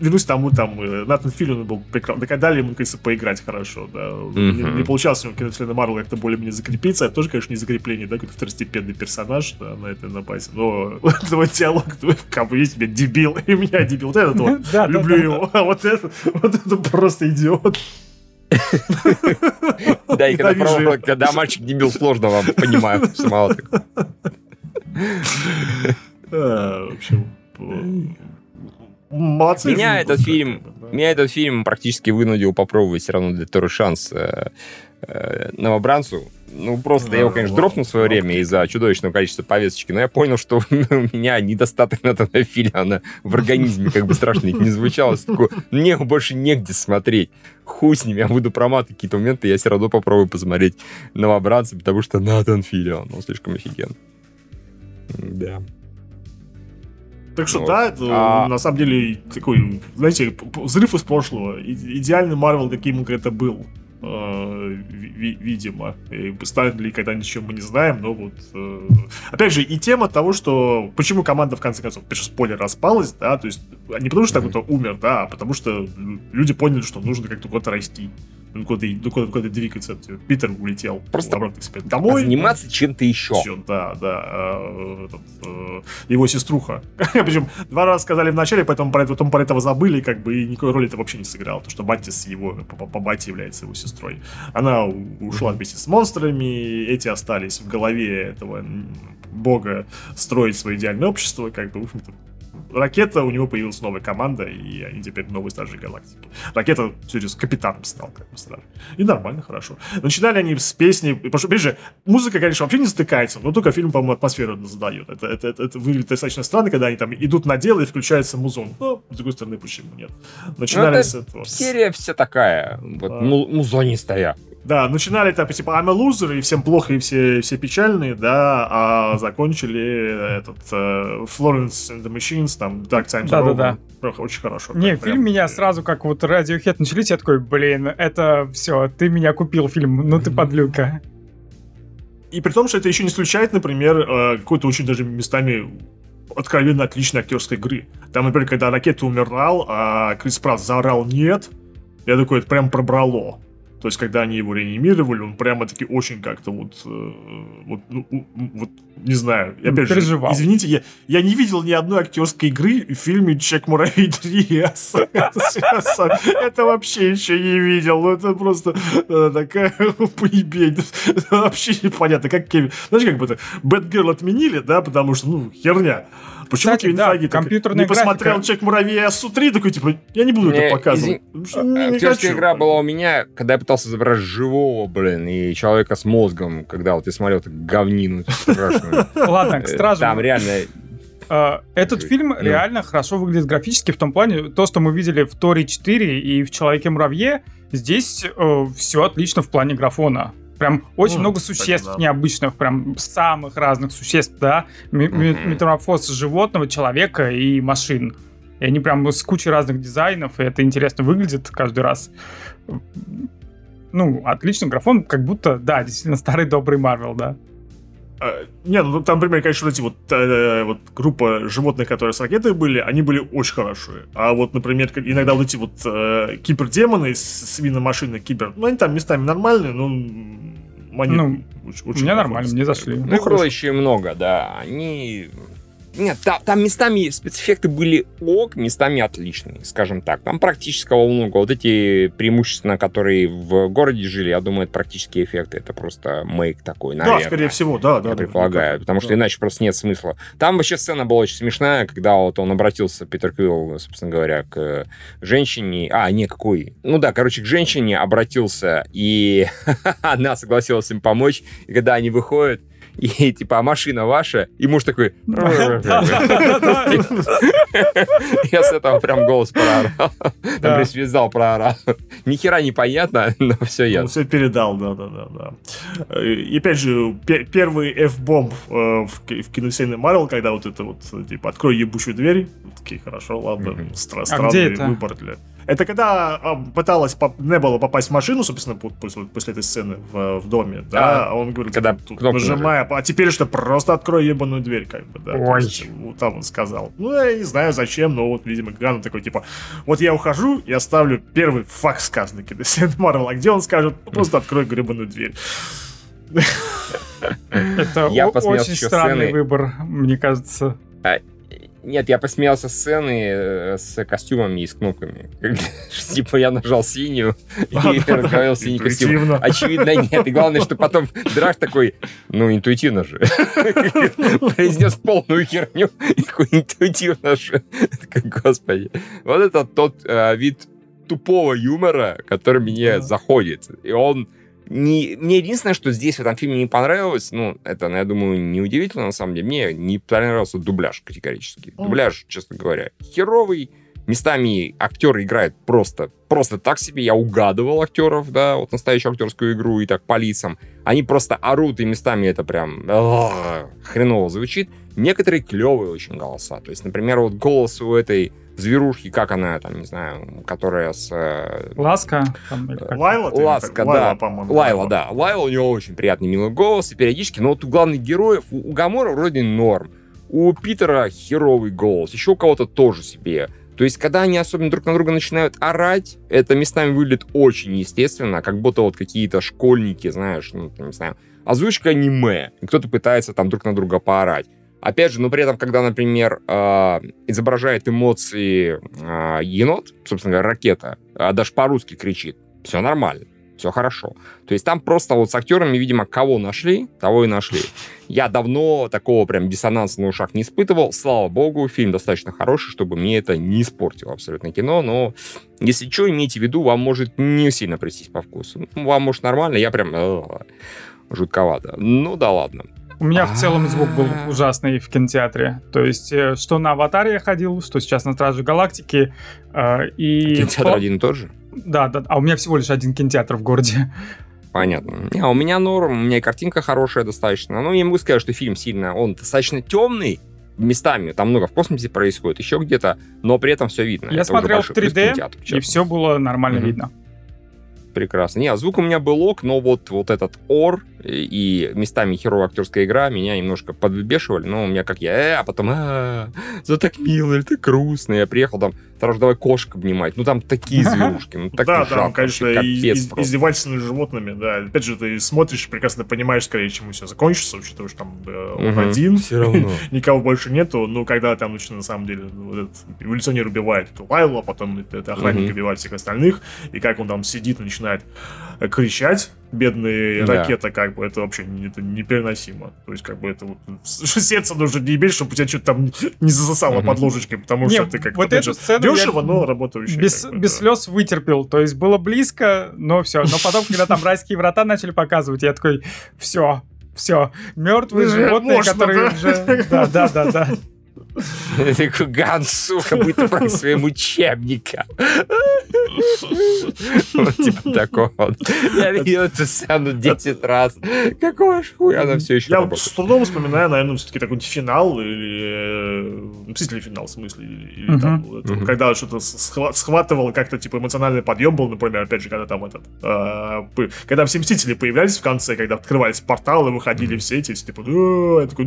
Вернусь тому, там, э, Натан Филлион был прекрасно. Так дали ему, кажется, поиграть хорошо, да. Uh-huh. Не, не получалось у него киновселенной Марвел как-то более-менее закрепиться. Это тоже, конечно, не закрепление, да, какой-то второстепенный персонаж да, на этой напасть. Но [laughs] твой диалог, как бы, я тебе дебил, [laughs] и меня дебил. Вот этот вот, [laughs] люблю его. А вот это, вот это просто идиот. Да, и когда мальчик дебил, сложно вам, понимаю, самого так. В общем, Молодцы. Меня этот фильм, да. меня этот фильм практически вынудил попробовать все равно для второй шанс э, э, новобранцу. Ну, просто да, я его, конечно, дропнул в свое время из-за чудовищного количества повесточки, но я понял, что [laughs] у меня недостаток натонофиля в организме, как бы страшно не звучало. Такое, мне больше негде смотреть. Хуй с ним, я буду проматывать какие-то моменты, я все равно попробую посмотреть новобранца, потому что Натан Филион, он слишком офигенный. Да. Так что вот. да, это а... на самом деле такой, знаете, взрыв из прошлого. Идеальный Марвел, каким когда-то был. Э, видимо. И станет ли когда-нибудь еще мы не знаем, но вот... Э, опять же, и тема того, что... Почему команда, в конце концов, пишу, спойлер, распалась, да, то есть не потому что mm-hmm. кто-то умер, да, а потому что люди поняли, что нужно как-то куда-то расти. Ну, куда, ну, куда, куда двигаться. Типа, Питер улетел Просто обратно к себе домой. Заниматься чем-то еще. Всё, да, да. э, этот, э, его сеструха. [laughs] Причем два раза сказали в начале, поэтому про, потом про этого забыли, как бы, и никакой роли это вообще не сыграл. То, что Баттис его, по, по, бате является его сестрой. Она ушла вместе с монстрами, эти остались в голове этого бога строить свое идеальное общество, как бы, в общем-то, Ракета, у него появилась новая команда, и они теперь новые Стражи Галактики. Ракета через капитаном стал, как бы, сразу. И нормально, хорошо. Начинали они с песни, потому что, опять же, музыка, конечно, вообще не стыкается, но только фильм, по-моему, атмосферу задает. Это, это, это, это выглядит достаточно странно, когда они там идут на дело и включается музон. Но, с другой стороны, почему нет? Начинали Ну, с этого. Серия вся такая, вот, му- музонистая. Да, начинали там, типа, I'm a loser, и всем плохо, и все, все печальные, да, а закончили этот э, Florence and the Machines, там, Dark Times Are Да-да-да. Over. Очень хорошо. Не, Прям- фильм меня сразу, как вот Radiohead начались, я такой, блин, это все, ты меня купил фильм, ну ты подлюка. И при том, что это еще не исключает, например, э, какой-то очень даже местами откровенно отличной актерской игры. Там, например, когда Ракета умирал, а Крис Пратт заорал «нет», я такой, это прям пробрало. То есть, когда они его реанимировали, он прямо таки очень как-то вот, э, вот, ну, вот, не знаю. И опять же, Переживал. извините, я, я не видел ни одной актерской игры в фильме «Человек муравей 3». [laughs] Это вообще еще не видел. Ну, это просто э, такая [laughs] поебень. Вообще непонятно, как Кевин... Знаешь, как бы это, Бэтгерл отменили, да, потому что, ну, херня. Почему Кстати, Кевин да, Файги так компьютерная не посмотрел графика. «Человек муравей Су-3», такой, типа, я не буду Не, это показывать. что не- не хочу. игра была у меня, когда я пытался изображать живого, блин, и человека с мозгом, когда вот я смотрел эту говнину страшную. [laughs] Ладно, к Э, стражам. Там реально... Э, Этот фильм Ну. реально хорошо выглядит графически в том плане, то, что мы видели в Торе 4 и в Человеке-муравье, здесь все отлично в плане графона. Прям очень Ну, много существ да. необычных, прям самых разных существ, да. Мгм. Метаморфоз животного, человека и машин. И они прям с кучей разных дизайнов, и это интересно выглядит каждый раз. Ну, отличный графон, как будто, да, действительно старый добрый Марвел, да. А, Не, ну там, например, конечно, вот эти вот, э, вот группа животных, которые с ракетой были, они были очень хорошие. А вот, например, иногда вот эти вот э, кибердемоны, с- свиномашины кибер, ну они там местами нормальные, но они Ну, очень, у очень меня хорошо нормально, мне зашли. Ну, их было еще и много, да. Они... Нет, та- там, местами спецэффекты были ок, местами отличные, скажем так. Там практического много. Вот эти преимущественно, которые в городе жили, я думаю, это практические эффекты. Это просто мейк такой, наверное. Да, скорее всего, да, да. я да, предполагаю, ну, потому да. что иначе просто нет смысла. Там вообще сцена была очень смешная, когда вот он обратился, Питер Квилл, собственно говоря, к женщине. А, не, какой? Ну да, короче, к женщине обратился, и [laughs] она согласилась им помочь. И когда они выходят, и типа, а машина ваша? И муж такой... [laughs] Я с этого прям голос проорал. Там присвязал, проорал. Ни хера непонятно, но все ясно. все передал, да, да, да, да. Э, И опять же, пе- первый F-бомб э, в, ки- в киновселенной Марвел, когда вот это вот, типа, открой ебучую дверь. Такие, хорошо, ладно, А странный выбор для... Это когда а, пыталась поп- Небола попасть в машину, собственно, по- после, после этой сцены в, в доме, да, А, а он говорит, когда тут нажимая, а теперь что, просто открой ебаную дверь, как бы, да. Ой. есть, вот там он сказал. Ну, я не знаю, зачем, но вот, видимо, Ганн такой, типа, вот я ухожу, я ставлю первый факт сказанный киновселенной Марвел, а где он скажет, «Ну, просто открой гребаную дверь. Это Я очень странный сцены. выбор, мне кажется. Нет, я посмеялся с сцены э, с костюмами и с кнопками. Типа я нажал синюю и разговаривал синий костюм. Очевидно, нет. И главное, что потом Драк такой, ну, интуитивно же. Произнес полную херню. Интуитивно же. Господи. Вот это тот э, вид тупого юмора, который мне заходит. И он не, мне единственное, что здесь в этом фильме не понравилось, ну, это, ну, я думаю, неудивительно, на самом деле, мне не понравился дубляж категорически. Мгм. Дубляж, честно говоря, херовый. Местами актеры играют просто, просто так себе. Я угадывал актеров, да, вот настоящую актерскую игру и так по лицам. Они просто орут, и местами это прям ах, хреново звучит. Некоторые клевые очень голоса. То есть, например, вот голос у этой зверушки, как она там, не знаю, которая с... э, Ласка. там? Лайла? Ласка, да. Лайла, по-моему. Лайла, да. Лайла у него очень приятный, милый голос, и периодически, но вот у главных героев, у, у Гамора вроде норм. У Питера херовый голос, еще у кого-то тоже себе. То есть, когда они особенно друг на друга начинают орать, это местами выглядит очень естественно, как будто вот какие-то школьники, знаешь, ну, не знаю, озвучка аниме, и кто-то пытается там друг на друга поорать. Опять же, но при этом, когда, например, э, изображает эмоции э, енот, собственно говоря, ракета, а даже по-русски кричит, все нормально все хорошо. То есть там просто вот с актерами, видимо, кого нашли, того и нашли. Я давно такого прям диссонанса на ушах не испытывал. Слава богу, фильм достаточно хороший, чтобы мне это не испортило абсолютно кино. Но если что, имейте в виду, вам может не сильно прийтись по вкусу. Вам может нормально, я прям э, жутковато. Ну да ладно. У меня в целом звук был ужасный в кинотеатре. То есть, э, что на «Аватаре» я ходил, что сейчас на «Страже Галактики». Э, и... Кинотеатр один и тот же? Да, да, а у меня всего лишь один кинотеатр в городе. Понятно. Не, а у меня норм, у меня и картинка хорошая достаточно. Но я могу сказать, что фильм сильно, он достаточно темный, местами, там много в космосе происходит, еще где-то, но при этом все видно. Я Это смотрел в 3D, и все было нормально mm-hmm. видно прекрасно. Не, а звук у меня был ок, но вот, вот этот ор и местами херовая актерская игра меня немножко подвыбешивали, но у меня как я, э, а потом, а, за так мило, или ты грустный. Я приехал там, сразу давай кошек обнимать. Ну там такие [laughs] зверушки, ну так Да, там, конечно, издевательство над животными, да. Опять же, ты смотришь, прекрасно понимаешь, скорее, чему все закончится, учитывая, что там э, он один, [laughs] никого больше нету, но когда там, на самом деле, вот этот эволюционер убивает эту Лайлу, а потом это охранник убивает всех остальных, и как он там сидит начинает кричать, бедные да. ракета, как бы, это вообще не, это непереносимо. То есть, как бы, это вот, [laughs] сердце нужно не иметь, чтобы у тебя что-то там не засосало угу. под ложечкой, потому не, что ты как-то, вот эту же, сцену дешево, но работающий. Без, как бы, без да. слез вытерпел, то есть, было близко, но все. Но потом, когда там райские врата начали показывать, я такой, все, все, мертвые животные, которые уже... Да, да, да, да. [laughs] Такой, Ганс, сука, будет про своим учебником. [laughs] Вот типа такого. Я видел эту сцену 10 раз. Какого ж хуя она все еще Я с трудом вспоминаю, наверное, все-таки такой финал или... Э, Мстители финал, в смысле. Или там, когда что-то схватывало как-то, типа, эмоциональный подъем был, например, опять же, когда там этот... А, когда все Мстители появлялись в конце, когда открывались порталы, выходили все эти, типа, я такой,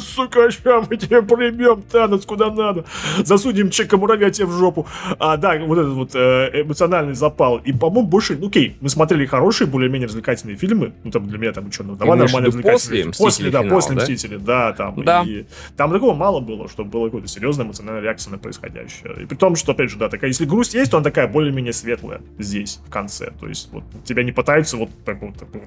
сука, сейчас мы тебе прибьем Танос куда надо, засудим Чека Муравья тебе в жопу. А, да, вот этот вот э, эмоциональный запал. И, по-моему, больше, ну окей, мы смотрели хорошие, более-менее развлекательные фильмы. Ну, там для меня там что, ну, давай нормально развлекательные. После, после, да, после да? Мстители, да, там. Да. И, там такого мало было, чтобы была какая-то серьезная эмоциональная реакция на происходящее. И при том, что, опять же, да, такая, если грусть есть, то она такая более-менее светлая здесь, в конце. То есть, вот, тебя не пытаются вот так вот, так вот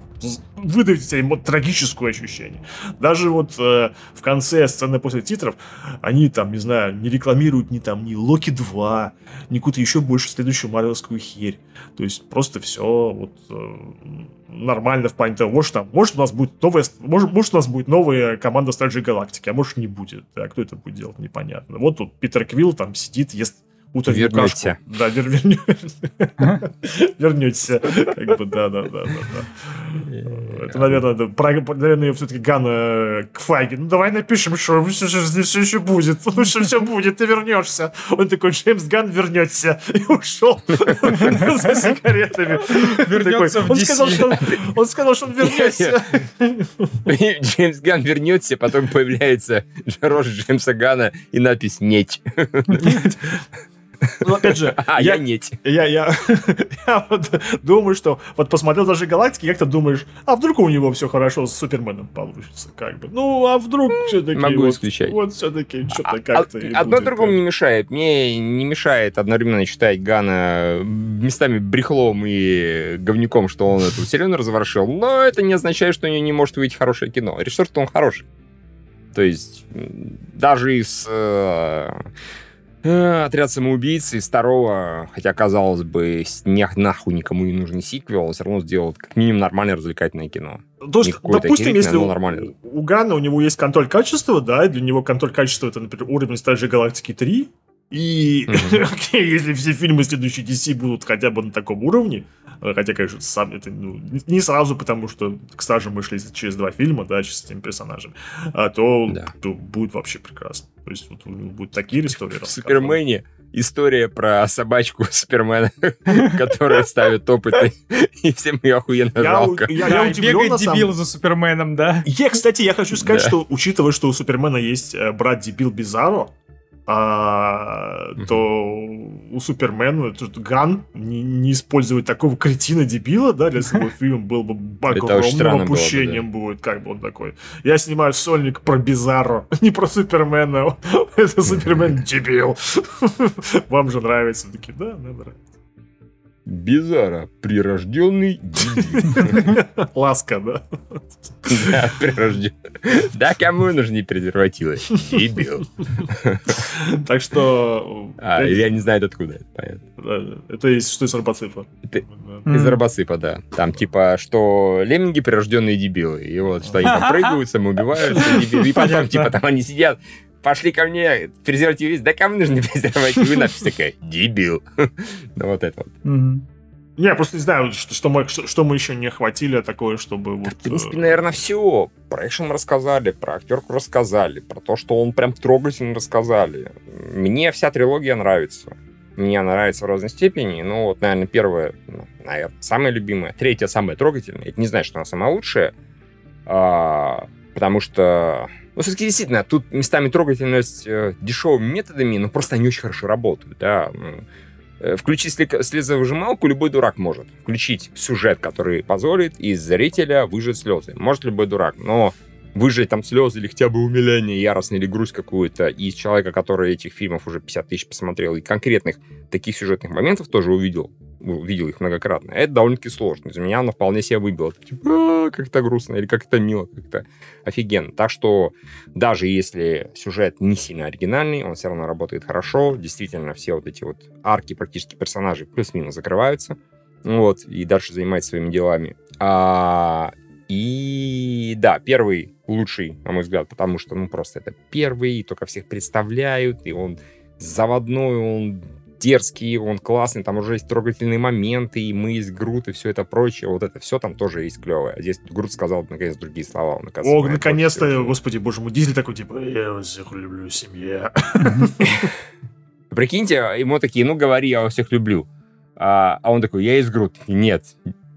выдавить тебе вот, трагическое ощущение. Даже вот э, в конце сцены после титров они там, не знаю, не рекламируют ни там, ни Локи 2, ни какую-то еще больше следующую марвелскую херь. То есть просто все вот э, нормально в плане того, что там, может у нас будет новая, может, может у нас будет новая команда Стражей Галактики, а может не будет. А кто это будет делать, непонятно. Вот тут Питер Квилл там сидит, ест утреннюю Вернете. кашку. Да, вер, вернетесь. Как бы, да, да, да, да. Это, наверное, да, про, наверное, все-таки Гана к Файге. Ну, давай напишем, что все, все, все еще будет. Ну, что все будет, ты вернешься. Он такой, Джеймс Ган вернется. И ушел [laughs] за сигаретами. Вернется в он сказал, что он сказал, что он вернется. Джеймс Ган вернется, потом появляется рожа Джеймса Гана и надпись «Неть». [laughs] Ну, опять же, [laughs] а, я, нет. Я, я, [laughs] я вот думаю, что вот посмотрел даже галактики, как ты думаешь, а вдруг у него все хорошо с Суперменом получится, как бы. Ну, а вдруг все-таки... Могу вот, исключать. Вот все-таки что-то а, как-то... А, одно другому не мешает. Мне не мешает одновременно считать Гана местами брехлом и говнюком, что он эту вселенную разворошил, но это не означает, что у него не может выйти хорошее кино. Режиссер-то он хороший. То есть даже из Э, отряд самоубийц из второго, хотя, казалось бы, не нахуй никому не нужный сиквел, все равно сделал как минимум нормальное развлекательное кино. То есть, допустим, если у, у Гана у него есть контроль качества, да, и для него контроль качества это, например, уровень Стражей Галактики 3, и mm-hmm. [laughs] если все фильмы следующие DC будут хотя бы на таком уровне, э, хотя, конечно, сам это ну, не сразу, потому что к стажу мы шли через два фильма, да, с этими персонажами, а, то, да. то будет вообще прекрасно. То есть вот у него будут такие истории. В Супермене история про собачку Супермена, [laughs] которая ставит опыты, и всем ее охуенно жалко. Я, бегает дебил за Суперменом, да. Я, кстати, я хочу сказать, что учитывая, что у Супермена есть э, брат дебил Бизаро, а, то у Супермена тут Ган не, не использовать такого кретина-дебила, да, для своего [laughs] фильма был бы огромным опущением будет, как бы он такой. Я снимаю сольник про Бизарро, [laughs] не про Супермена. [laughs] Это Супермен-дебил. Вам же нравится. Такие, да, мне нравится. Бизара, прирожденный дебил. [laughs] Ласка, да? Да, прирожденный. Да, кому нужны презервативы? Дебил. Так что... А, я не знаю, откуда это, понятно. Это из, что из робоципа. Из робоципа, да. Там типа, что лемминги прирожденные дебилы. И вот, что они там [laughs] прыгают, самоубиваются. И потом, типа, там они сидят, пошли ко мне, презерватив есть, да кому нужны [laughs] презервативы? Надпись такая, дебил. Да [laughs] вот это вот. Не, просто не знаю, что, что, мы, что, что мы еще не охватили такое, чтобы... Да, вот, в принципе, э... наверное, все. Про экшен рассказали, про актерку рассказали, про то, что он прям трогательно рассказали. Мне вся трилогия нравится. Мне она нравится в разной степени. Ну, вот, наверное, первая, ну, наверное, самая любимая. Третья самая трогательная. Это не значит, что она самая лучшая. А, потому что ну, все-таки действительно, тут местами трогательность э, дешевыми методами, но просто они очень хорошо работают, да. Э, включить слезовыжималку любой дурак может. Включить сюжет, который позволит из зрителя выжать слезы. Может любой дурак, но выжать там слезы или хотя бы умиление, яростное или грусть какую-то из человека, который этих фильмов уже 50 тысяч посмотрел и конкретных таких сюжетных моментов тоже увидел, видел их многократно, это довольно-таки сложно. Из меня оно вполне себе выбило. Типа, «А, как-то грустно или как-то мило, как-то офигенно. Так что даже если сюжет не сильно оригинальный, он все равно работает хорошо. Действительно, все вот эти вот арки практически персонажей плюс-минус закрываются. Вот, и дальше занимается своими делами. А, и да, первый лучший, на мой взгляд, потому что, ну, просто это первый, и только всех представляют, и он заводной, он дерзкий, он классный, там уже есть трогательные моменты, и мы есть Грут, и все это прочее. Вот это все там тоже есть клевое. А здесь Грут сказал, наконец, другие слова. Он, О, наконец-то, господи, боже мой, Дизель такой, типа, я вас всех люблю, семья. Прикиньте, ему такие, ну, говори, я вас всех люблю. А, а он такой, я из Грут. Нет,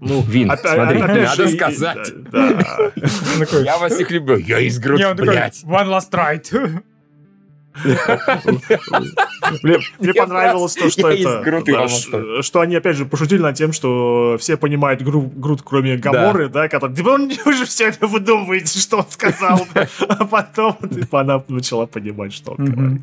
ну, Вин, опять, смотри, опять надо же, сказать. Да, да. Я вас всех люблю. Я из Грут, блядь. One last ride. Мне понравилось то, [laughs] что это... Что они, опять же, пошутили над тем, что все понимают Грут, кроме Гаморы, да, который... Типа, вы же все это выдумываете, что он сказал. А потом, типа, она начала понимать, что он говорит.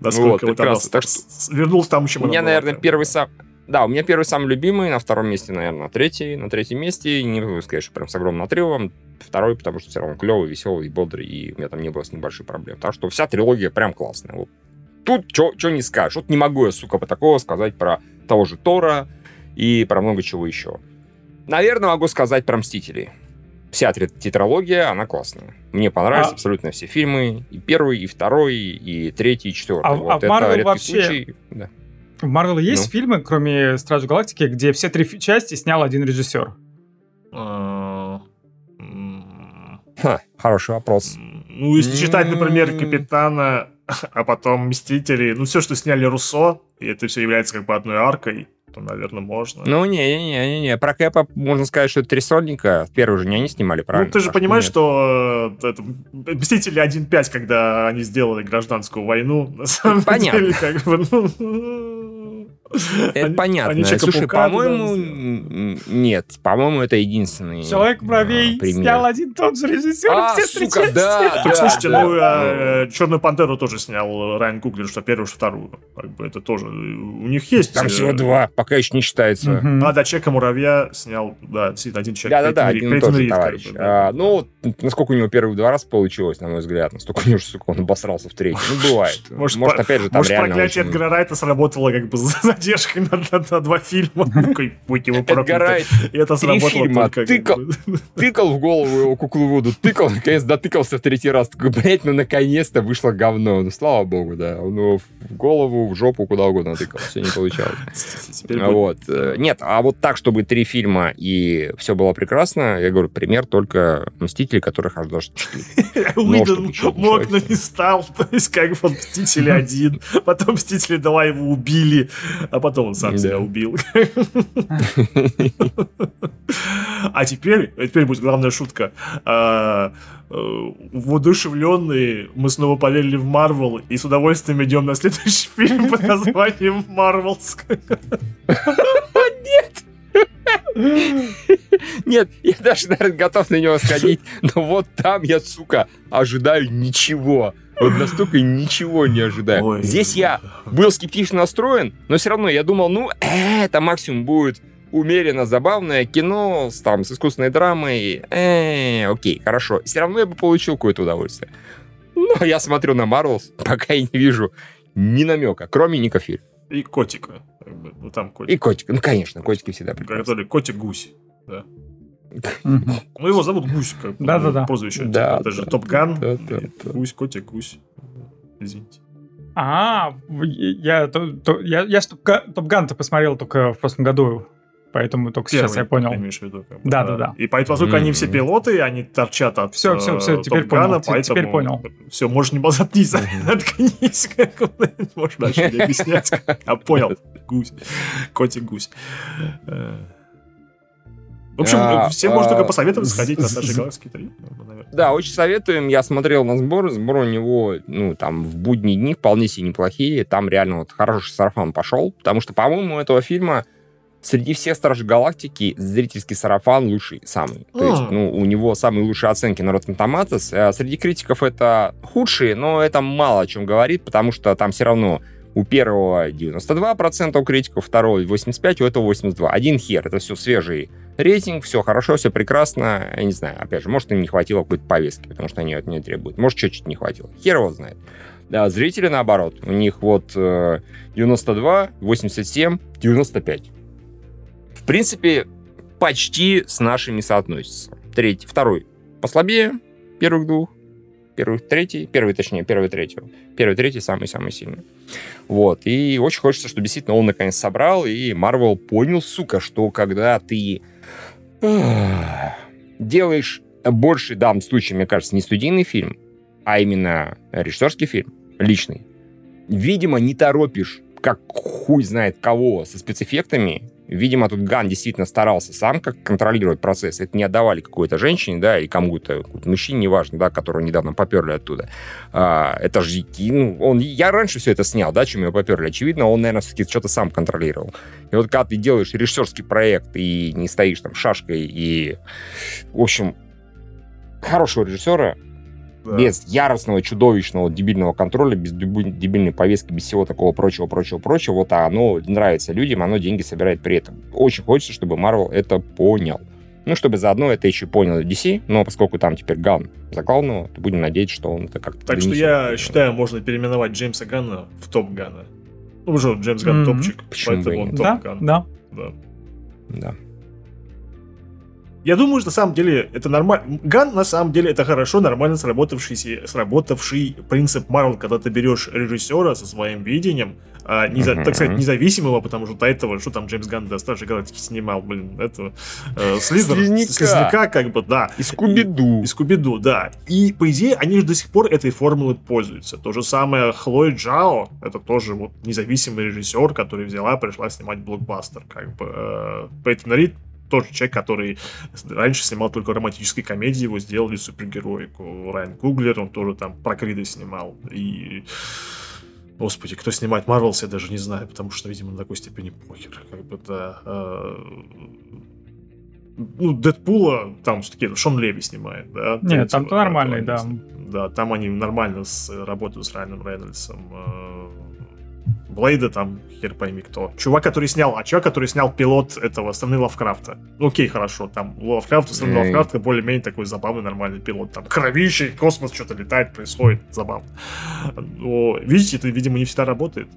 Насколько вот. Так что... Вернулся там еще У меня, наверное, первый сам... Да, у меня первый самый любимый, на втором месте, наверное, третий. На третьем месте, не могу сказать, что прям с огромным отрывом. Второй, потому что все равно клевый, веселый, бодрый, и у меня там не было с ним больших проблем. Так что вся трилогия прям классная. Вот. Тут что не скажешь. Вот не могу я, сука, по такого сказать про того же Тора и про много чего еще. Наверное, могу сказать про Мстителей. Вся тетралогия, она классная. Мне понравились а... абсолютно все фильмы. И первый, и второй, и третий, и четвертый. А, вот а это Marvel вообще... случай. Да. В Марвел есть ну. фильмы, кроме Стражи Галактики, где все три части снял один режиссер? А, Ха, хороший вопрос. Ну, если читать, например, Капитана, а потом Мстители, ну, все, что сняли Руссо, и это все является как бы одной аркой, то, наверное, можно. Ну, не-не-не, про Кэпа можно сказать, что это три сольника. Первый же не они снимали, правильно? Ну, ты же понимаешь, нет. что э, это, Мстители 1.5, когда они сделали гражданскую войну, на самом Понятно. деле, как бы, ну, [laughs] это они, понятно. Они Слушай, по-моему, нет, по-моему, это единственный Человек муравей а, снял один тот же режиссер, а, все сука, да, [laughs] да, Слушайте, да, ну, да. Э, Черную пантеру тоже снял Райан Куглер, что первую, что вторую. Как бы это тоже... У них есть... Там всего э, два, пока еще не считается. Угу. А, да, Человека муравья снял, да, действительно, один человек. Да-да-да, один и тот же товарищ. Как бы, да. а, ну, насколько у него первые два раза получилось, на мой взгляд, настолько у него, сука, он обосрался в третий. Ну, бывает. Может, опять же, там реально... Может, проклятие Эдгара Райта сработало как бы [laughs] за задержкой на, на, на два фильма. [laughs] Такой, будь его проклятый. И это сработало только... Тыкал, [laughs] тыкал в голову его кукловоду, тыкал, наконец дотыкался в третий раз. Такой, блядь, ну наконец-то вышло говно. Ну, слава богу, да. Ну, в голову, в жопу, куда угодно тыкал. Все не получалось. [laughs] Вот. Э, нет, а вот так, чтобы три фильма и все было прекрасно, я говорю, пример только Мстители, которых аж даже четыре. Уидон мог, но не стал. То есть, как бы Мстители один, потом Мстители два его убили, а потом он сам себя убил. А теперь, теперь будет главная шутка. А, э, воодушевленные мы снова поверили в Марвел и с удовольствием идем на следующий фильм под названием Марвелс. Нет! Нет, я даже, наверное, готов на него сходить, но вот там я, сука, ожидаю ничего. Вот настолько ничего не ожидаю. Ой. Здесь я был скептично настроен, но все равно я думал, ну, это максимум будет умеренно забавное кино с, там, с искусственной драмой. Э, окей, хорошо. Все равно я бы получил какое-то удовольствие. Но [laughs] я смотрю на Марвелс, пока я не вижу ни намека, кроме Ника Филь. И котика. Ну, там котик. И котик. Ну, конечно, котики всегда прекрасны. Который котик-гусь. Да. Ну, его зовут Гусь, как Да-да-да. прозвище. Да, это же Топган. Гусь, котик, Гусь. Извините. А, я, то, то, я, я Топган-то посмотрел только в прошлом году, поэтому только Первый, сейчас я понял. имеешь в виду? Как бы, да, да, да. И поскольку mm-hmm. они все пилоты, они торчат от Все, все, все, теперь понял, поэтому... теперь понял. Все, можешь не заткнись, заткнись, можешь дальше не объяснять. [laughs] А понял, гусь, котик-гусь. В общем, а, всем можно только посоветовать сходить на наши Галактики 3. Да, очень советуем. Я смотрел на сбор. Сбор у него, ну, там, в будние дни вполне себе неплохие. Там реально вот хороший сарафан пошел. Потому что, по-моему, у этого фильма среди всех Стражей Галактики зрительский сарафан лучший самый. То есть, ну, у него самые лучшие оценки на Rotten Tomatoes. А среди критиков это худшие, но это мало о чем говорит, потому что там все равно у первого 92% у критиков, второго 85%, у этого 82%. Один хер, это все свежий рейтинг, все хорошо, все прекрасно. Я не знаю, опять же, может, им не хватило какой-то повестки, потому что они от нее требуют. Может, чуть-чуть не хватило. Хер его знает. Да, зрители наоборот. У них вот 92, 87, 95. В принципе, почти с нашими соотносится. Третий, второй послабее первых двух, первый, третий, первый, точнее, первый, третий. Первый, третий самый-самый сильный. Вот. И очень хочется, чтобы действительно он наконец собрал, и Марвел понял, сука, что когда ты делаешь больше, в данном случае, мне кажется, не студийный фильм, а именно режиссерский фильм, личный, видимо, не торопишь, как хуй знает кого, со спецэффектами, Видимо, тут Ган действительно старался сам как контролировать процесс. Это не отдавали какой-то женщине, да, или кому-то, мужчине, неважно, да, которого недавно поперли оттуда. А, это же, ну, он, я раньше все это снял, да, чем его поперли. Очевидно, он, наверное, все-таки что-то сам контролировал. И вот когда ты делаешь режиссерский проект и не стоишь там шашкой и, в общем, хорошего режиссера, да. без яростного, чудовищного, дебильного контроля, без дебильной повестки, без всего такого прочего, прочего, прочего, вот оно нравится людям, оно деньги собирает при этом. Очень хочется, чтобы Marvel это понял. Ну, чтобы заодно это еще понял DC, но поскольку там теперь Ган за главного, то будем надеяться, что он это как-то... Так что я считаю, можно переименовать Джеймса Ганна в Топ Гана. Ну, уже Джеймс Ган mm-hmm. топчик, Почему поэтому он Top Gun. Да, да. Да. Я думаю, что на самом деле это нормально. Ган на самом деле это хорошо, нормально сработавшийся, сработавший принцип Марвел, когда ты берешь режиссера со своим видением, а, не, uh-huh. так сказать, независимого, потому что до этого, что там Джеймс Ганн до Стражей Галактики снимал, блин, это э, [laughs] Слизнер, Слизняка, как бы, да. И Скуби-Ду. И, и Скуби-Ду, да. И, по идее, они же до сих пор этой формулой пользуются. То же самое Хлоя Джао, это тоже вот независимый режиссер, который взяла, пришла снимать блокбастер, как бы. Э, Пейтон Рид тоже человек, который раньше снимал только романтические комедии, его сделали супергероику. Райан Куглер, он тоже там про Крида снимал. И Господи, кто снимает Marvels, я даже не знаю, потому что, видимо, на такой степени похер. Как бы, да. Э, ну, Дэдпула там все-таки Шон Леви снимает, да? Нет, там-то нормальный, да. Да, там они нормально с, работают с Райаном Рейнольдсом. Э, Блейда там, хер пойми кто. Чувак, который снял, а чувак, который снял пилот этого страны Лавкрафта. Ну окей, хорошо, там Лавкрафт, страны mm. Лавкрафта более-менее такой забавный, нормальный пилот. Там кровище, космос что-то летает, происходит, забавно. Но, видите, это, видимо, не всегда работает.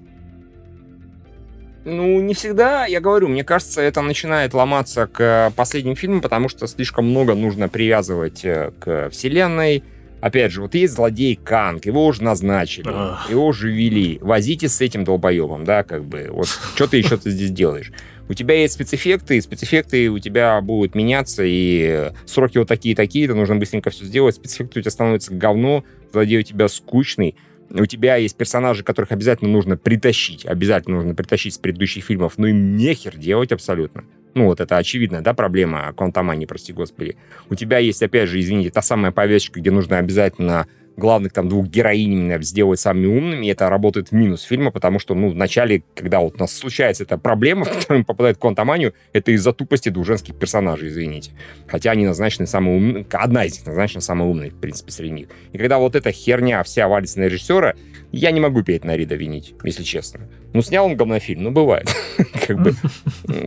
Ну, не всегда, я говорю, мне кажется, это начинает ломаться к последним фильмам, потому что слишком много нужно привязывать э, к вселенной, Опять же, вот есть злодей Канг, его уже назначили, его уже вели. Возитесь с этим долбоебом, да, как бы. Вот что ты еще ты здесь делаешь? У тебя есть спецэффекты, и спецэффекты у тебя будут меняться, и сроки вот такие-такие, нужно быстренько все сделать. Спецэффекты у тебя становятся говно, злодей у тебя скучный. У тебя есть персонажи, которых обязательно нужно притащить, обязательно нужно притащить с предыдущих фильмов, но им нехер делать абсолютно. Ну, вот это очевидная, да, проблема квантомании, прости господи. У тебя есть, опять же, извините, та самая повестка, где нужно обязательно главных там двух героинь именно сделать самыми умными, это работает в минус фильма, потому что, ну, в начале, когда вот у нас случается эта проблема, [laughs] в которую попадает в Квантоманию, это из-за тупости двух женских персонажей, извините. Хотя они назначены самые умные, одна из них назначена самой умной, в принципе, среди них. И когда вот эта херня вся валится на режиссера, я не могу Петь Нарида винить, если честно. Ну, снял он говнофильм, ну, бывает. [laughs] Как бы,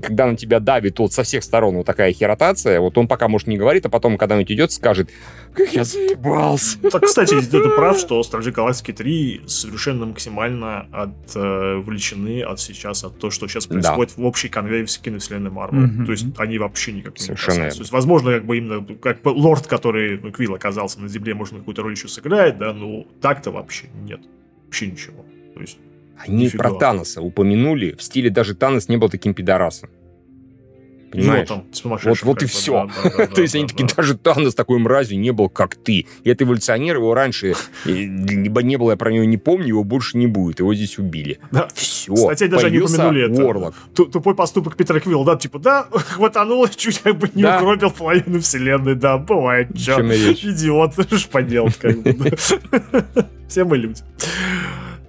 когда на тебя давит вот со всех сторон вот такая херотация, вот он пока, может, не говорит, а потом, когда-нибудь идет, скажет, как я заебался. Так, кстати, ты прав, что Стражи Галактики 3 совершенно максимально отвлечены от сейчас, от того, что сейчас происходит в общей конвейере киновселенной Марвел. То есть они вообще никак не касаются. То есть, возможно, как бы именно как бы лорд, который, ну, Квилл оказался на земле, может, какую-то роль еще сыграет, да, но так-то вообще нет. Вообще ничего. То есть они Нифига. про Таноса упомянули. В стиле даже Танос не был таким пидорасом. Понимаешь? Там, вот, вот и все. Да, да, да, [laughs] То есть они такие, даже Танос такой мразью не был, как ты. И это эволюционер, его раньше либо не было, я про него не помню, его больше не будет. Его здесь убили. Да. Все. Кстати, даже они упомянули это. Уорлок. Тупой поступок Питера Квилла, да, типа, да, [laughs] хватануло, чуть как бы не угробил половину вселенной, да, бывает. Чё? Идиот, [laughs] ж поделать, как бы. Все мы люди.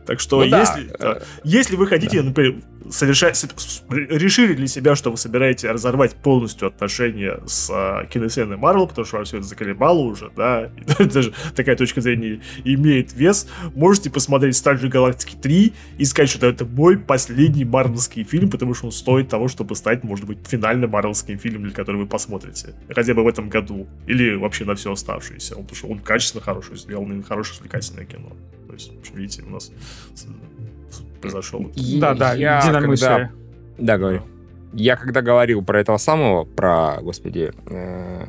Так что, ну, если, да. если вы хотите, да. например, совершать, решили для себя, что вы собираете разорвать полностью отношения с а, киновселенной Марвел, потому что вам все это заколебало уже, да, [laughs] и даже такая точка зрения имеет вес, можете посмотреть Стражи Галактики 3 и сказать, что это мой последний марвелский фильм, потому что он стоит того, чтобы стать, может быть, финальным марвелским фильмом, для которого вы посмотрите. Хотя бы в этом году. Или вообще на все оставшееся. Потому что он качественно хороший сделан, хорошее развлекательное кино. То есть, видите, у нас произошел. Да, да, я когда... Да, говорю. Я когда говорил про этого самого, про, господи, э,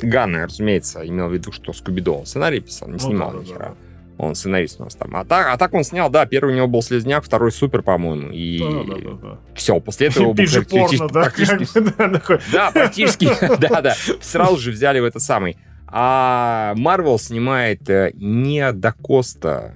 Ганна, разумеется, имел в виду, что Скубидо он сценарий писал, не ну, снимал да, ни хера. Да, да. Он сценарист у нас там. А так, а так он снял, да, первый у него был Слезняк, второй Супер, по-моему. И да, да, да, да. все, после этого... Пиши порно, [laughs] да? Да, практически, да-да. Сразу же взяли в этот самый а Марвел снимает э, не до Коста.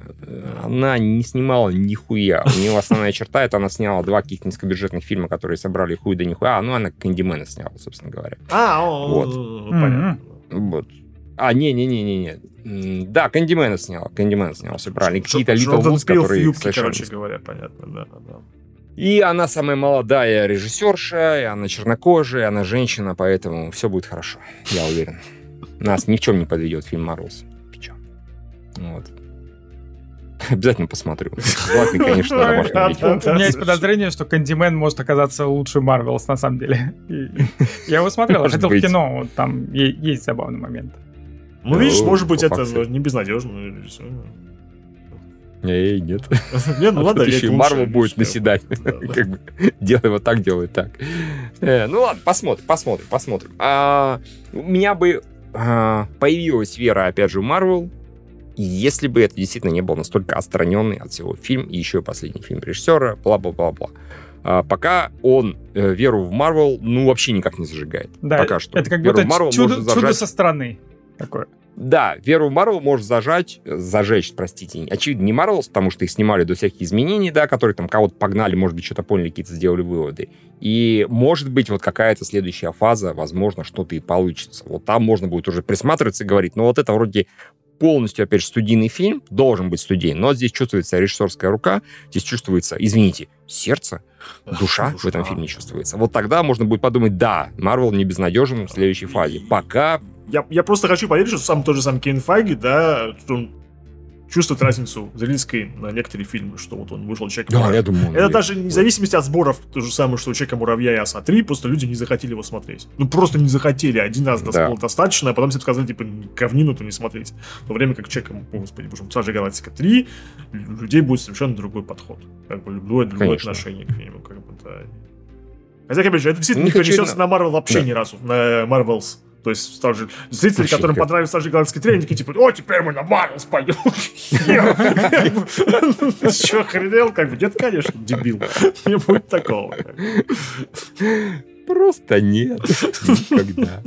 Она не снимала нихуя. У нее основная черта, это она сняла два каких-то низкобюджетных фильма, которые собрали хуй да нихуя. А, ну, она Кэндимена сняла, собственно говоря. А, вот. понятно. Вот. А, не-не-не-не-не. Да, Кэндимена сняла. Кэндимена сняла, все правильно. Какие-то Литл Вудс, которые короче говоря, понятно, да, да. И она самая молодая режиссерша, и она чернокожая, и она женщина, поэтому все будет хорошо, я уверен. Нас ни в чем не подведет фильм «Мороз». Вот. [laughs] Обязательно посмотрю. Желательно, конечно, У меня есть подозрение, что Кандимен может оказаться лучше Марвелс, на самом деле. Я его смотрел, я хотел в кино, вот там есть забавный момент. Ну, видишь, может быть, это не безнадежно. Эй, нет. [laughs] Не, ну ладно, еще Марвел будет наседать. [laughs] Как бы делай вот так, делай так. Э, ну ладно, посмотрим, посмотрим, посмотрим. А, у меня бы появилась вера, опять же, в Марвел, если бы это действительно не был настолько отстраненный от всего фильм, и еще и последний фильм режиссера, бла-бла-бла-бла. А, пока он э, веру в Марвел, ну, вообще никак не зажигает. Да, пока что. Это как веру будто чудо, зажать... чудо со стороны. Такое. Да, веру в Марвел может зажать, зажечь, простите, очевидно, не Марвел, потому что их снимали до всяких изменений, да, которые там кого-то погнали, может быть, что-то поняли, какие-то сделали выводы. И может быть вот какая-то следующая фаза, возможно, что-то и получится. Вот там можно будет уже присматриваться и говорить, ну вот это вроде полностью, опять же, студийный фильм, должен быть студийный, но здесь чувствуется режиссерская рука, здесь чувствуется, извините, сердце, душа, душа в этом фильме чувствуется. Вот тогда можно будет подумать, да, Марвел не безнадежен в следующей фазе. Пока я, я просто хочу поверить, что сам тот же сам Кейн Файги, да, он чувствует разницу зрительской на некоторые фильмы, что вот он вышел человек. Да, я думаю. Это даже не зависимости от сборов, то же самое, что у человека муравья и оса 3, просто люди не захотели его смотреть. Ну просто не захотели. Один раз да. было достаточно, а потом все сказали, типа, говнину то не смотреть. В то время как человек, о, господи, боже, Сажа Галактика 3, у людей будет совершенно другой подход. Как бы любое другое Конечно. отношение к нему. Как бы, да. Хотя, опять же, это действительно не перенесется на Марвел вообще да. ни разу. На Marvels то есть тоже зрители, Вообще, которым понравился Стражи Галактический тренинг, такие типа, о, теперь мы на Марвел пойдем. Че, охренел? Как бы, нет, конечно, дебил. Не будет такого. Просто нет. Никогда.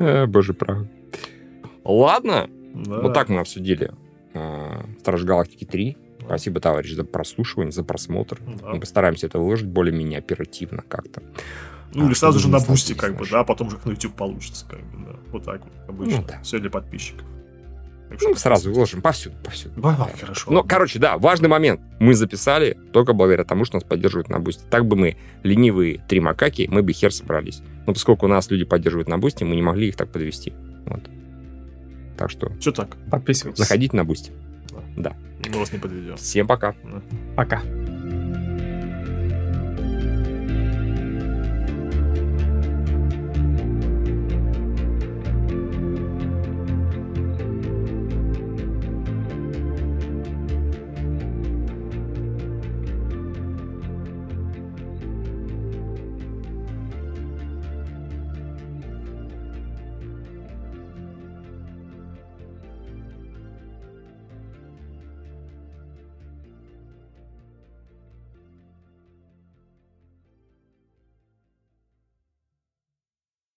А, боже правый. Ладно. Вот так мы обсудили а, Страж Галактики 3. Спасибо, товарищ, за прослушивание, за просмотр. Мы постараемся это выложить более-менее оперативно как-то. Ну, А, или сразу же на бусте, как бы, да, а потом же на YouTube получится, как бы, да. Вот так вот, обычно. Ну, да. Все для подписчиков. Так что Ну, сразу выложим повсюду, повсюду. Давай, хорошо. Ну, короче, да, важный момент. Мы записали только благодаря тому, что нас поддерживают на бусте. Так бы мы, ленивые три макаки, мы бы хер собрались. Но поскольку нас люди поддерживают на Boosty, мы не могли их так подвести. Вот. Так что Все так. Подписывайтесь. заходите на Boosty. Мы вас не подведем. Всем пока. Пока.